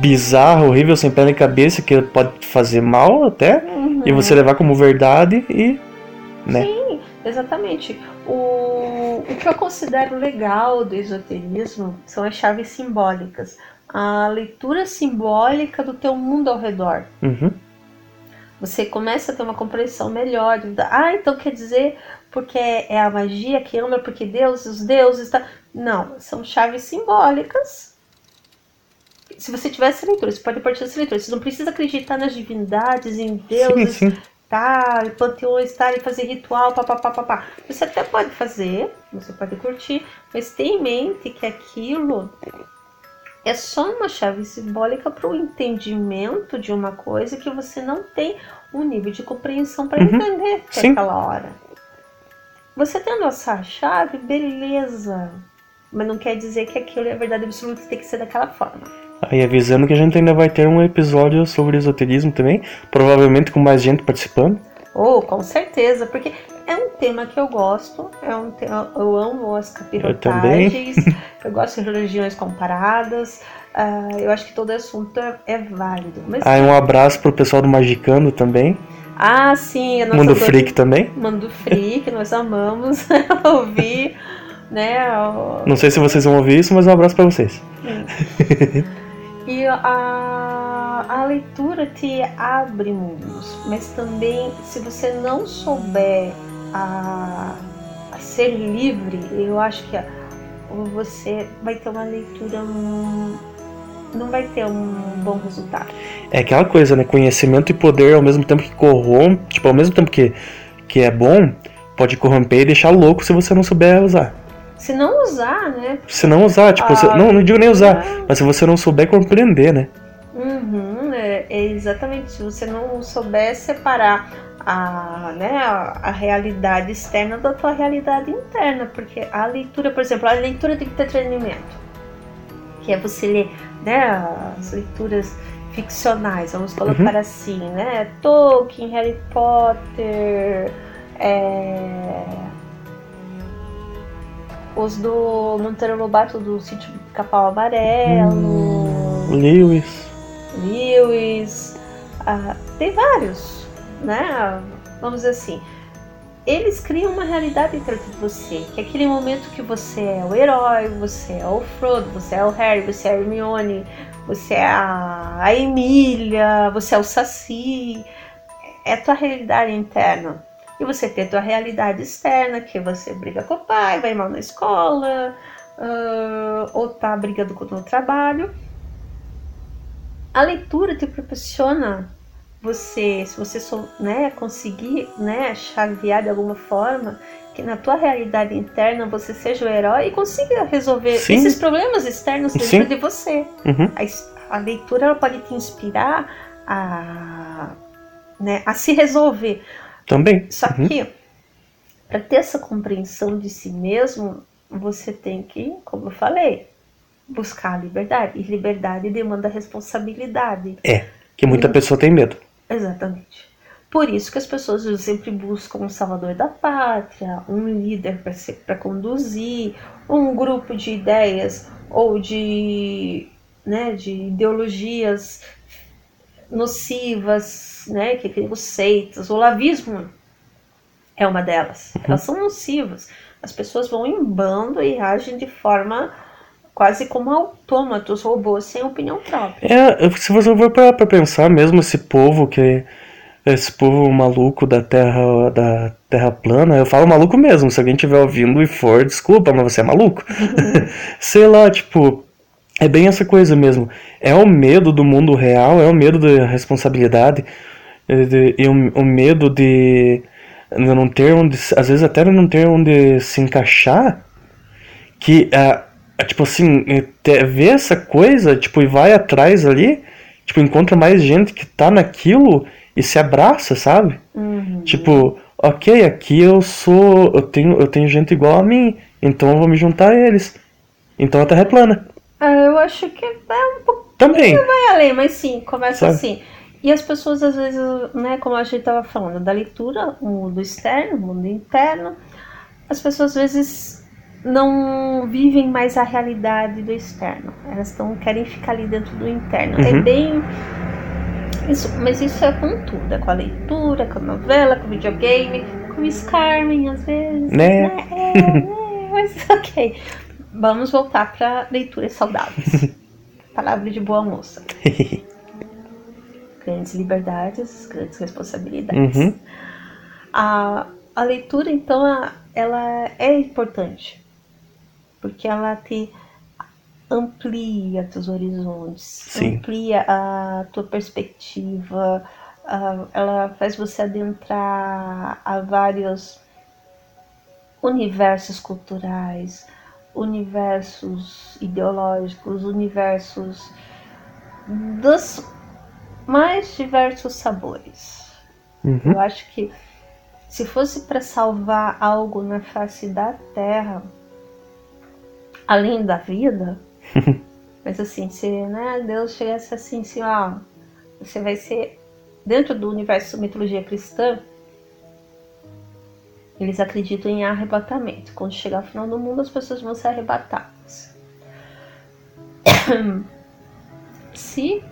bizarra, horrível, sem pé nem cabeça, que pode fazer mal até, uhum. e você levar como verdade e. Né? Sim, exatamente. O, o que eu considero legal do esoterismo são as chaves simbólicas. A leitura simbólica do teu mundo ao redor. Uhum você começa a ter uma compreensão melhor. Ah, então quer dizer porque é a magia que ama, porque Deus, os deuses. Tá... Não, são chaves simbólicas. Se você tiver essa leitura, você pode partir dessa leitura. Você não precisa acreditar nas divindades, em deuses, sim, sim. tá, panteões, tá, e fazer ritual, papapá. Você até pode fazer, você pode curtir, mas tenha em mente que aquilo é só uma chave simbólica para o entendimento de uma coisa que você não tem um nível de compreensão para uhum. entender naquela hora. Você tendo essa chave, beleza. Mas não quer dizer que aquilo é a verdade absoluta tem que ser daquela forma. Aí avisando que a gente ainda vai ter um episódio sobre esoterismo também, provavelmente com mais gente participando. Oh, com certeza, porque é um tema que eu gosto, é um tema, eu amo as capirotagens, eu, eu gosto de religiões comparadas, uh, eu acho que todo assunto é, é válido. Mas, ah, um abraço pro pessoal do Magicano também. Ah, sim. Mundo Freak também. Mundo Freak, nós amamos ouvir, né? O... Não sei se vocês vão ouvir isso, mas um abraço para vocês. e a, a leitura te abre mundos, mas também se você não souber a, a ser livre, eu acho que você vai ter uma leitura não vai ter um bom resultado. É aquela coisa, né? Conhecimento e poder ao mesmo tempo que corrompe, tipo, ao mesmo tempo que, que é bom, pode corromper e deixar louco se você não souber usar. Se não usar, né? Se não usar, tipo, ah, você, não, não digo nem usar, é. mas se você não souber compreender, né? Uhum, é, é exatamente. Se você não souber separar a, né, a, a, realidade externa da tua realidade interna, porque a leitura, por exemplo, a leitura tem que ter treinamento, que é você ler né, as leituras ficcionais, vamos colocar uhum. assim, né? Tolkien, Harry Potter, é... os do Monteiro Lobato do Sítio do Capão Amarelo, hum, Lewis, Lewis, ah, tem vários, né? Vamos dizer assim, eles criam uma realidade dentro de você, que é aquele momento que você é o herói, você é o Frodo, você é o Harry, você é a Hermione, você é a, Emília, você é o Saci, é a tua realidade interna. E você tem a tua realidade externa, que você briga com o pai, vai mal na escola, uh, ou tá brigando com o trabalho. A leitura te proporciona você, se você né, conseguir né, chavear de alguma forma, que na tua realidade interna você seja o herói e consiga resolver Sim. esses problemas externos dentro Sim. de você. Uhum. A, a, leitura ela pode te inspirar a, né, a se resolver. Também. Só uhum. que para ter essa compreensão de si mesmo, você tem que, como eu falei, buscar a liberdade. E liberdade demanda responsabilidade. É, que muita e, pessoa tem medo. Exatamente. Por isso que as pessoas sempre buscam um salvador da pátria, um líder para conduzir, um grupo de ideias ou de, né, de ideologias nocivas, né, que criam seitas. O lavismo é uma delas. Uhum. Elas são nocivas. As pessoas vão em bando e agem de forma quase como autômatos, robôs sem opinião própria. É, se você for para pensar, mesmo esse povo que esse povo maluco da Terra da Terra plana, eu falo maluco mesmo, se alguém estiver ouvindo e for, desculpa, mas você é maluco. Sei lá, tipo, é bem essa coisa mesmo. É o medo do mundo real, é o medo da responsabilidade, e o, o medo de não ter onde, às vezes até não ter onde se encaixar, que uh, é, tipo assim, é, vê essa coisa, tipo, e vai atrás ali, tipo, encontra mais gente que tá naquilo e se abraça, sabe? Uhum. Tipo, ok, aqui eu sou. Eu tenho, eu tenho gente igual a mim, então eu vou me juntar a eles. Então a Terra é plana. Ah, eu acho que é um pouco. Também. vai além, mas sim, começa sabe? assim. E as pessoas, às vezes, né, como a gente tava falando, da leitura, o mundo externo, o mundo interno, as pessoas às vezes não vivem mais a realidade do externo. Elas tão, querem ficar ali dentro do interno. É uhum. É bem. Isso, mas isso é com tudo, é com a leitura, com a novela, com o videogame, com o Scarmen, às vezes. Né? né? É, né? Mas ok. Vamos voltar para leituras saudáveis. Palavra de boa moça. grandes liberdades, grandes responsabilidades. Uhum. A, a leitura, então, ela é importante porque ela te amplia teus horizontes, Sim. amplia a tua perspectiva, ela faz você adentrar a vários universos culturais, universos ideológicos, universos dos mais diversos sabores. Uhum. Eu acho que se fosse para salvar algo na face da Terra, além da vida, Mas assim, se né, Deus chegasse assim, assim, ó, você vai ser dentro do universo mitologia cristã, eles acreditam em arrebatamento. Quando chegar o final do mundo, as pessoas vão ser arrebatadas. Se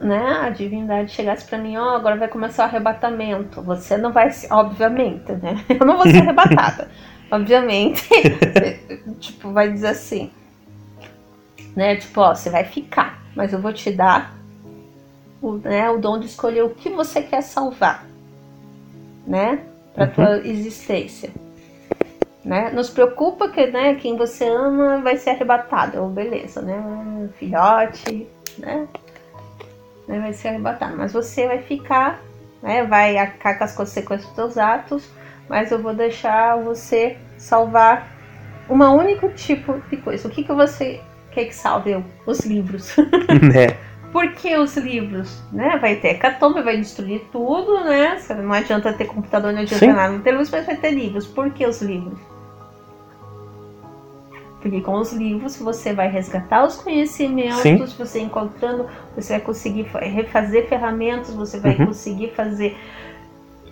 né, a divindade chegasse para mim, ó, oh, agora vai começar o arrebatamento. Você não vai, obviamente, né? Eu não vou ser arrebatada. obviamente, tipo, vai dizer assim, né? Tipo, ó, você vai ficar, mas eu vou te dar o, né, o dom de escolher o que você quer salvar, né? Para uhum. tua existência. Né? Não se preocupa que né, quem você ama vai ser arrebatado, beleza, né? Filhote, né? né? Vai ser arrebatado, mas você vai ficar, né? Vai arcar com as consequências dos seus atos, mas eu vou deixar você salvar uma único tipo de coisa. O que, que você quer que salve? Os livros. Né? Por que os livros? Né? Vai ter hecatombe, vai destruir tudo, né? Não adianta ter computador, não adianta Sim. nada, não ter luz, mas vai ter livros. Por que os livros? Porque com os livros você vai resgatar os conhecimentos, Sim. você encontrando, você vai conseguir refazer ferramentas, você vai uhum. conseguir fazer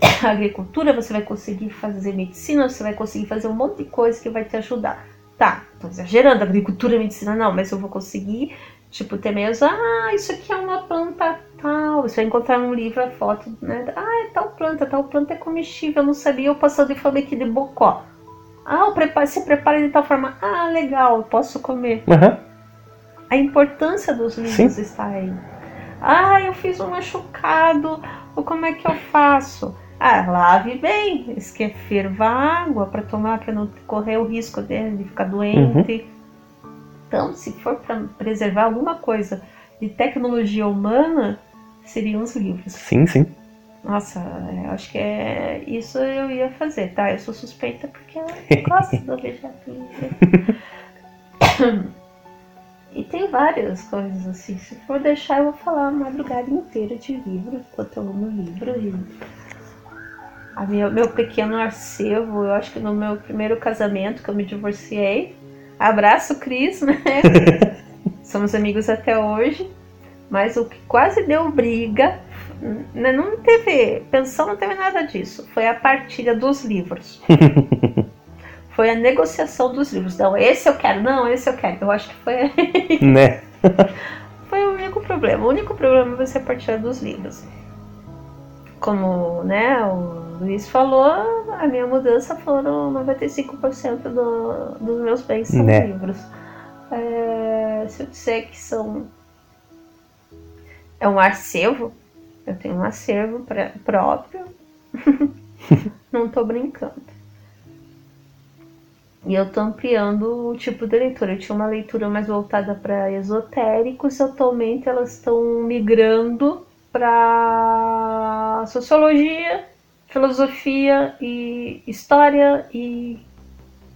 agricultura, você vai conseguir fazer medicina, você vai conseguir fazer um monte de coisa que vai te ajudar. Tá, tô exagerando, agricultura e medicina não, mas eu vou conseguir, tipo, ter mesmo, ah, isso aqui é uma planta tal. Você vai encontrar um livro, a foto, né? Ah, é tal planta, tal planta é comestível, eu não sabia, eu passando de fome aqui de bocó. Ah, preparo, se prepara de tal forma. Ah, legal, posso comer. Uhum. A importância dos livros Sim. está aí. Ah, eu fiz um machucado. Como é que eu faço? Ah, lave bem, esquece, ferva água para tomar, para não correr o risco de, de ficar doente. Uhum. Então, se for para preservar alguma coisa de tecnologia humana, seriam os livros. Sim, sim. Nossa, é, acho que é isso eu ia fazer, tá? Eu sou suspeita porque eu gosto do Vejatura. e tem várias coisas assim. Se for deixar, eu vou falar uma madrugada inteira de livro, enquanto eu amo livro. E a minha, meu pequeno arcevo, eu acho que no meu primeiro casamento que eu me divorciei. Abraço, Cris, né? Somos amigos até hoje. Mas o que quase deu briga né, não teve pensão, não teve nada disso. Foi a partilha dos livros. foi a negociação dos livros. Não, esse eu quero, não, esse eu quero. Eu acho que foi. né? foi o único problema. O único problema vai ser a partilha dos livros. Como né, o Luiz falou, a minha mudança foram 95% do, dos meus bens são né? livros. É, se eu disser que são. É um arcevo, eu tenho um acervo próprio. Não tô brincando. E eu tô ampliando o tipo de leitura. Eu tinha uma leitura mais voltada para esotéricos, atualmente elas estão migrando para sociologia, filosofia e história e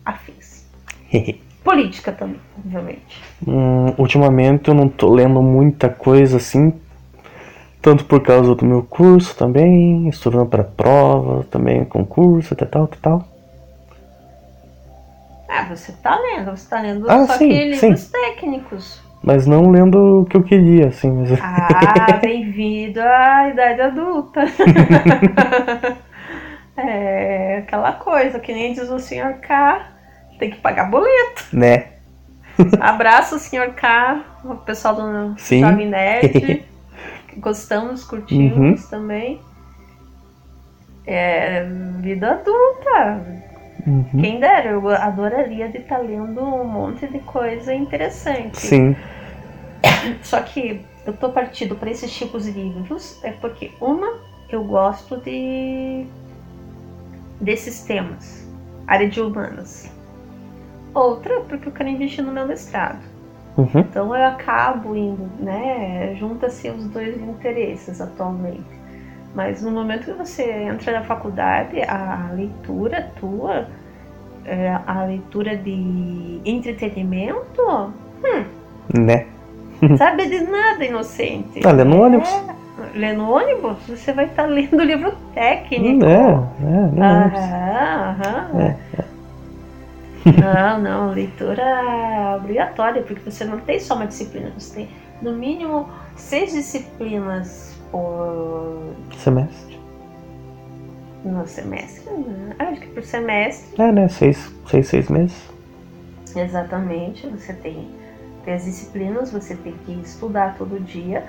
afins. Política também, obviamente. Hum, ultimamente eu não tô lendo muita coisa assim, tanto por causa do meu curso também, estudando para prova, também concurso, tal, tal, tal. Ah, você tá lendo, você tá lendo ah, só sim, que livros sim. técnicos. Mas não lendo o que eu queria, assim. Mas... Ah, bem-vindo à idade adulta. é aquela coisa, que nem diz o senhor K, tem que pagar boleto. Né? Abraço, senhor K, o pessoal do Sim. Jovem Nerd. gostamos, curtimos uhum. também. É vida adulta. Uhum. Quem dera, eu adoraria de estar lendo um monte de coisa interessante. Sim. Só que eu tô partindo para esses tipos de livros é porque uma eu gosto de desses temas, área de humanas. Outra porque eu quero investir no meu mestrado. Uhum. Então eu acabo indo, né? Junta-se os dois interesses atualmente. Mas no momento que você entra na faculdade, a leitura tua, é, a leitura de entretenimento, hum, né? Sabe de nada, inocente. Tá lendo ônibus. É, lendo ônibus, você vai estar tá lendo livro técnico. É, é, aham, aham. É, é. Não, não, leitura obrigatória, porque você não tem só uma disciplina, você tem no mínimo seis disciplinas por Semestre. no semestre. né? Acho que por semestre, É, né? Seis, seis, seis meses. exatamente. Você tem, tem as disciplinas, você tem que estudar todo dia.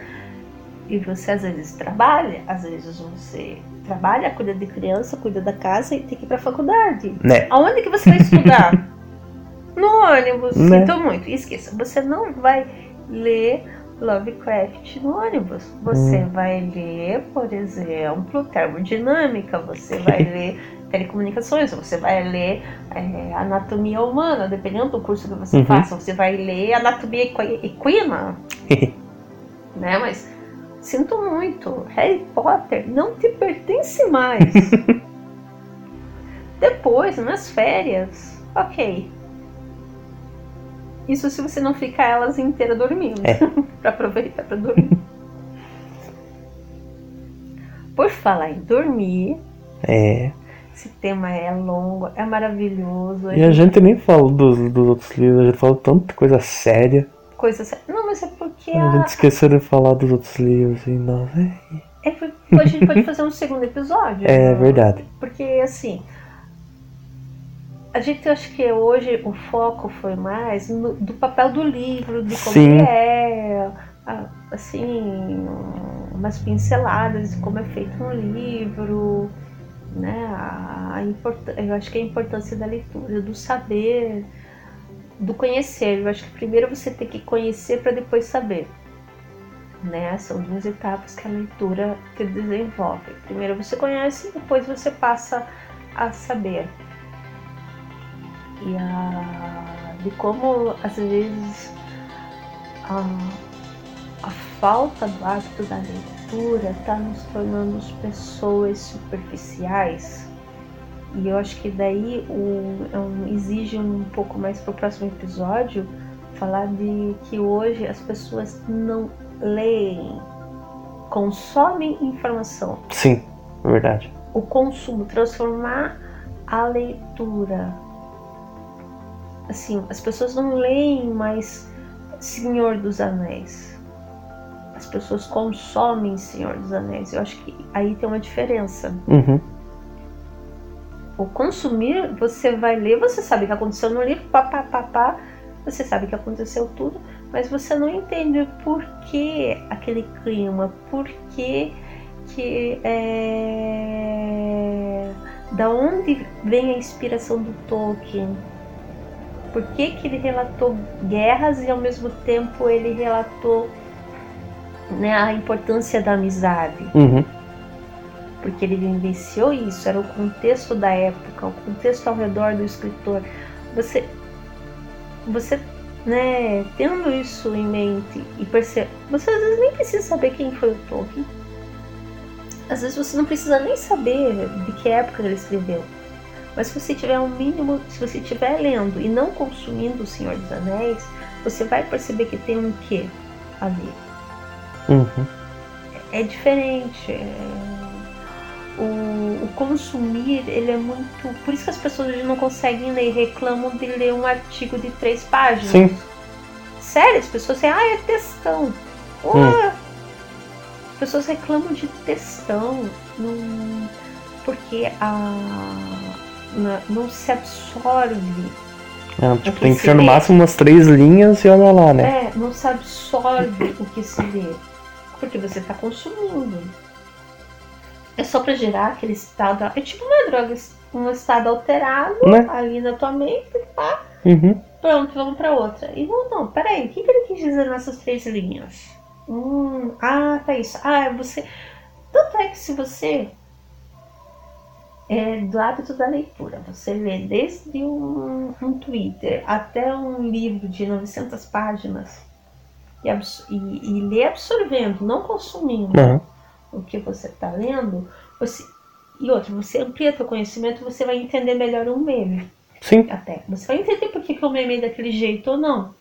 E você às vezes trabalha, às vezes você trabalha, cuida de criança, cuida da casa e tem que ir pra faculdade. Né? Aonde que você vai estudar? no ônibus. Né? Sinto muito. Esqueça, você não vai ler Lovecraft no ônibus. Você Hum. vai ler, por exemplo, termodinâmica, você vai ler telecomunicações, você vai ler é, anatomia humana, dependendo do curso que você Uhum. faça, você vai ler anatomia equi- equina, né? Mas sinto muito, Harry Potter não te pertence mais. Depois, nas férias, ok. Isso se você não ficar elas inteiras dormindo. É. pra aproveitar pra dormir. Por falar em dormir, É. esse tema é longo, é maravilhoso. E a gente nem fala dos, dos outros livros, a gente fala tanta coisa séria. Coisa sé- Não, mas é porque A a... gente esqueceu de falar dos outros livros e nós. É, é porque a gente pode fazer um segundo episódio. é né? verdade. Porque assim, a gente acho que hoje o foco foi mais no- do papel do livro, de como Sim. ele é, assim, umas pinceladas de como é feito um livro, né? A, a eu acho que a importância da leitura, do saber, do conhecer. Eu acho que primeiro você tem que conhecer para depois saber. Né? São duas etapas que a leitura te desenvolve. Primeiro você conhece, depois você passa a saber. E a, de como às vezes a, a falta do hábito da leitura está nos tornando pessoas superficiais. E eu acho que daí o, é um- exige um pouco mais para o próximo episódio falar de que hoje as pessoas não leem, consomem informação. Sim, verdade. O consumo, transformar a leitura. Assim, as pessoas não leem mais Senhor dos Anéis. As pessoas consomem Senhor dos Anéis. Eu acho que aí tem uma diferença. Uhum. O consumir, você vai ler, você sabe o que aconteceu no livro, pá, pá, pá, pá, você sabe que aconteceu tudo, mas você não entende por que aquele clima, por que que é... da onde vem a inspiração do Tolkien, por que que ele relatou guerras e ao mesmo tempo ele relatou né, a importância da amizade Uhum. porque ele vivenciou isso, era o contexto da época, o contexto ao redor do escritor. Você, você, né, tendo isso em mente e percebe, você às vezes nem precisa saber quem foi o Tolkien. Às vezes você não precisa nem saber de que época ele escreveu. Mas se você tiver um mínimo, se você estiver lendo e não consumindo O Senhor dos Anéis, você vai perceber que tem um quê ali Uhum. é diferente. O, o consumir, ele é muito. Por isso que as pessoas hoje não conseguem ler, reclamam de ler um artigo de três páginas. Sim. Sério, as pessoas dizem, ah, é textão. Ué, As pessoas reclamam de textão. Não, porque a, na- não se absorve É, tipo, tem que se ser no máximo umas três linhas e olha lá, né? É, não se absorve o que se lê. Porque você está consumindo. É só para gerar aquele estado. É tipo uma droga, um estado alterado Né? ali na tua mente, tá? Uhum. Pronto, vamos para outra. E não, não, peraí, o que, que ele quis dizer nessas três linhas? Hum, ah, tá isso. Ah, você. Tanto é que se você é do hábito da leitura, você lê desde um, um Twitter até um livro de 900 páginas e, e, e lê absorvendo, não consumindo Uhum. o que você está lendo, você, e outra, você amplia teu conhecimento, você vai entender melhor um meme Sim. até. Você vai entender por que, que o meme é daquele jeito ou não.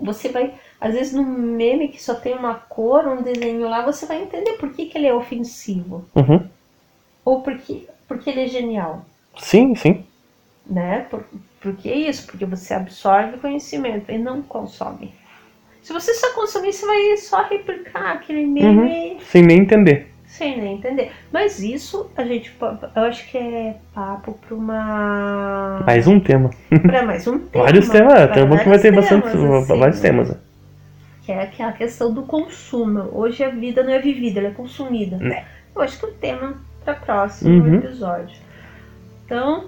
Você vai, às vezes, num meme que só tem uma cor, um desenho lá, você vai entender por que, que ele é ofensivo. Uhum. Ou porque, porque ele é genial. Sim, sim. né? Por, por que isso? Porque você absorve conhecimento e não consome. Se você só consumir, você vai só replicar aquele meme Uhum. Sem nem entender. sem nem entender. Mas isso a gente, eu acho que é papo para uma Mais um tema. para mais um tema. vários temas. Tem bom que vai ter bastante. assim, vários temas. né? Que é aquela questão do consumo. Hoje a vida não é vivida, ela é consumida. Né. Eu acho que é um tema para próximo Uhum. episódio. Então,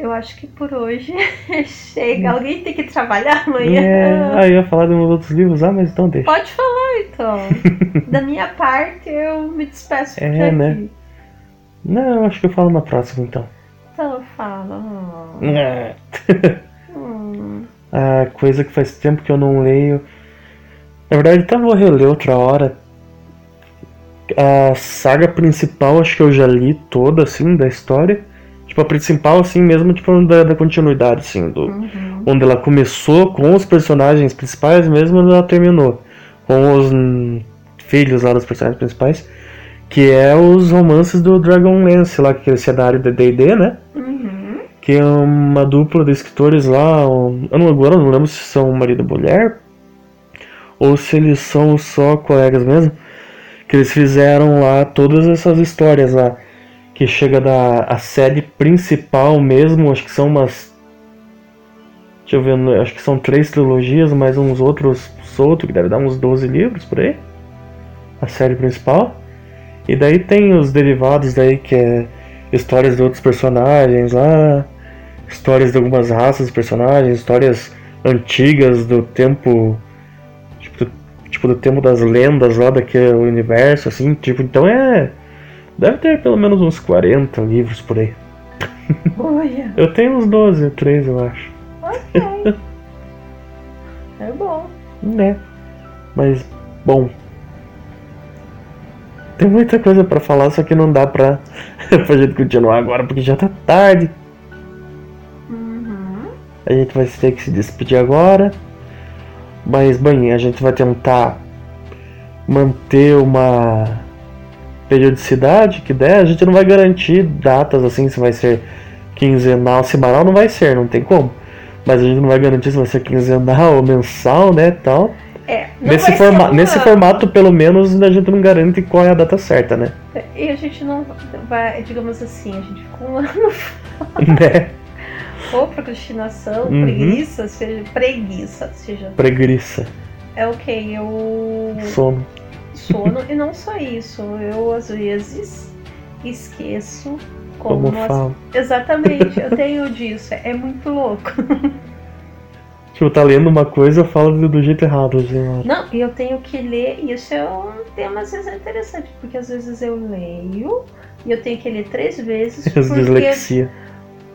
eu acho que por hoje chega. Alguém tem que trabalhar amanhã. É, ah, eu ia falar de uns outros livros, ah, mas então deixa. Pode falar então. da minha parte, eu me despeço por É, aqui. né? Não, acho que eu falo na próxima então. Então fala. É. Hum. A coisa que faz tempo que eu não leio. Na verdade, até vou reler outra hora. A saga principal, acho que eu já li toda, assim, da história. Tipo, a principal, assim, mesmo, tipo, da, da continuidade, assim, do, Uhum. onde ela começou com os personagens principais, mesmo ela terminou. Com os filhos lá dos personagens principais. Que é os romances do Dragonlance, lá, que é o cenário da D&D, né? Uhum. que é uma dupla de escritores lá. Eu não, agora não lembro se são marido e mulher ou se eles são só colegas mesmo. Que eles fizeram lá todas essas histórias lá. Que chega da a série principal mesmo, acho que são umas. Deixa eu ver, acho que são três trilogias, mais uns outros soltos, que deve dar uns 12 livros por aí. A série principal. E daí tem os derivados daí que é histórias de outros personagens lá, histórias de algumas raças de personagens, histórias antigas do tempo. Tipo, tipo, do tempo das lendas lá daquele universo, assim, tipo, então é. Deve ter pelo menos uns 40 livros por aí. Olha, Eu tenho uns 12, 13 eu acho. ok. é bom. Né? Mas, bom. Tem muita coisa pra falar, só que não dá pra, pra gente continuar agora, porque já tá tarde. Uhum. A gente vai ter que se despedir agora. Mas, bem, a gente vai tentar manter uma periodicidade que der. A gente não vai garantir datas assim, se vai ser quinzenal, semanal, não vai ser, não tem como. Mas a gente não vai garantir se vai ser quinzenal ou mensal, né, tal. É, Nesse, forma um nesse formato, pelo menos, a gente não garante qual é a data certa, né? E a gente não vai, digamos assim, a gente ficou um ano né? ou procrastinação, Uhum. preguiça, seja preguiça, seja Preguiça, é o que eu sono. Sono e não só isso, eu às vezes esqueço como, Como falo. exatamente, eu tenho disso, é muito louco. Tipo, tá lendo uma coisa, eu falo do, jeito errado, assim. Não, e eu tenho que ler, e isso é um tema às vezes é interessante, porque às vezes eu leio e eu tenho que ler três vezes porque dislexia.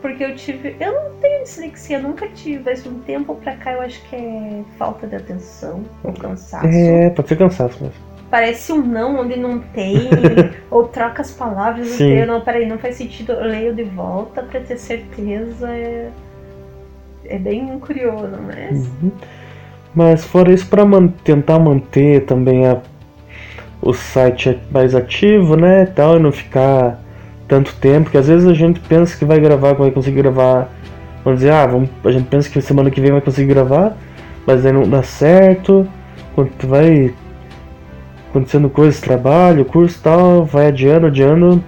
Porque eu tive. Eu não tenho dislexia, nunca tive, mas de um tempo pra cá eu acho que é falta de atenção ou cansaço. É, pode ser cansaço mesmo. Parece um não onde não tem, ou troca as palavras Sim. inteiras. Não, peraí, não faz sentido. Eu leio de volta pra ter certeza. É, é bem curioso, mas. Uhum. Mas fora isso, pra man- tentar manter também a- o site mais ativo, né, tal, e não ficar tanto tempo, que às vezes a gente pensa que vai gravar, que vai conseguir gravar, vamos dizer, ah, vamos, a gente pensa que semana que vem vai conseguir gravar, mas aí não dá certo, quando vai acontecendo coisas, trabalho, curso e tal, vai adiando, adiando,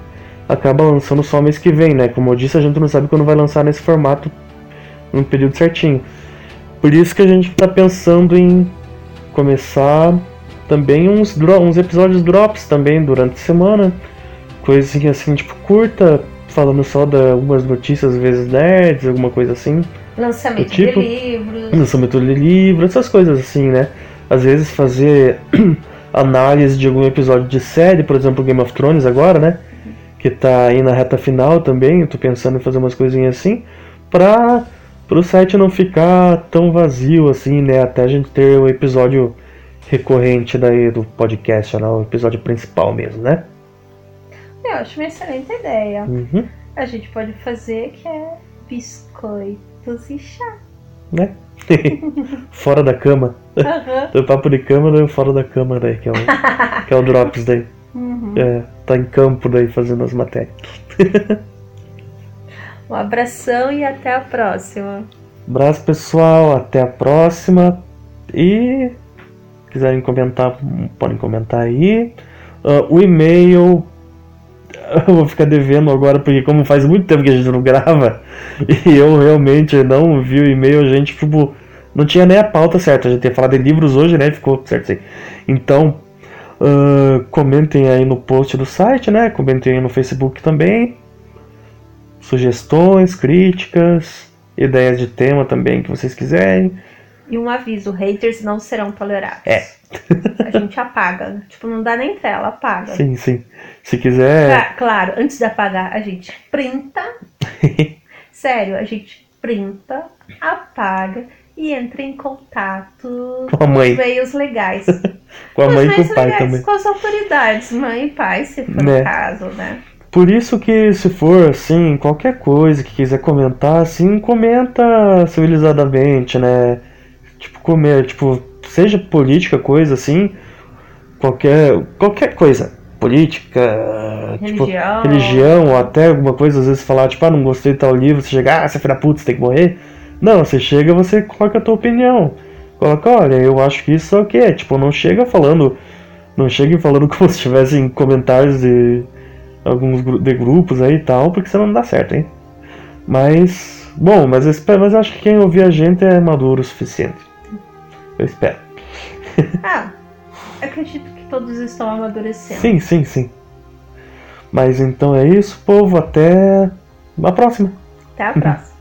acaba lançando só mês que vem, né, como eu disse, a gente não sabe quando vai lançar nesse formato, num período certinho. Por isso que a gente tá pensando em começar também uns, dro- uns episódios drops também durante a semana. Coisinha assim, tipo, curta, falando só de algumas notícias, às vezes nerds, alguma coisa assim. Lançamento tipo- de livros. Lançamento de livro, essas coisas assim, né? Às vezes fazer análise de algum episódio de série, por exemplo, Game of Thrones agora, né? Que tá aí na reta final também, eu tô pensando em fazer umas coisinhas assim, pra pro site não ficar tão vazio assim, né? Até a gente ter o episódio recorrente daí do podcast, né? o episódio principal mesmo, né? Eu acho uma excelente ideia. Uhum, A gente pode fazer que é biscoitos e chá. né? fora da cama. Aham. Do papo de cama, daí o fora da cama daí, que é o, que é o Drops daí. Uhum. É, tá em campo daí fazendo as matérias. Um abração e até a próxima. Abraço pessoal, até a próxima. E quiserem comentar, podem comentar aí. Uh, o e-mail eu vou ficar devendo agora, porque como faz muito tempo que a gente não grava, e eu realmente não vi o e-mail, a gente, tipo, não tinha nem a pauta certa. A gente ia falar de livros hoje, né? Ficou certo assim. Então, uh, comentem aí no post do site, né? Comentem aí no Facebook também. Sugestões, críticas, ideias de tema também que vocês quiserem. E um aviso: haters não serão tolerados. É. A gente apaga. Tipo, não dá nem tela, apaga. Sim, sim. Se quiser. Cla- Claro, antes de apagar, a gente printa. Sério, a gente printa, apaga e entra em contato Com a mãe. os meios legais. com a os mãe e com o pai legais, também. Com as autoridades, mãe e pai, se for Né. o caso, né? Por isso que se for assim, qualquer coisa que quiser comentar, assim, comenta civilizadamente, né? Tipo, comer, tipo, seja política, coisa assim, qualquer qualquer coisa, política, tipo, Religião. religião, ou até alguma coisa, às vezes falar, tipo, ah, não gostei de tal livro, você chega, ah, você é filho da puta, você tem que morrer. Não, você chega, você coloca a tua opinião. Coloca, olha, eu acho que isso é o quê? Tipo, não chega falando, não chega falando como se tivesse em comentários de alguns de grupos aí e tal, porque senão não dá certo, hein? Mas, bom, mas mas eu acho que quem ouvir a gente é maduro o suficiente. Eu espero. Ah, acredito que todos estão amadurecendo. Sim, sim, sim. Mas então é isso, povo. Até a próxima. Até a próxima.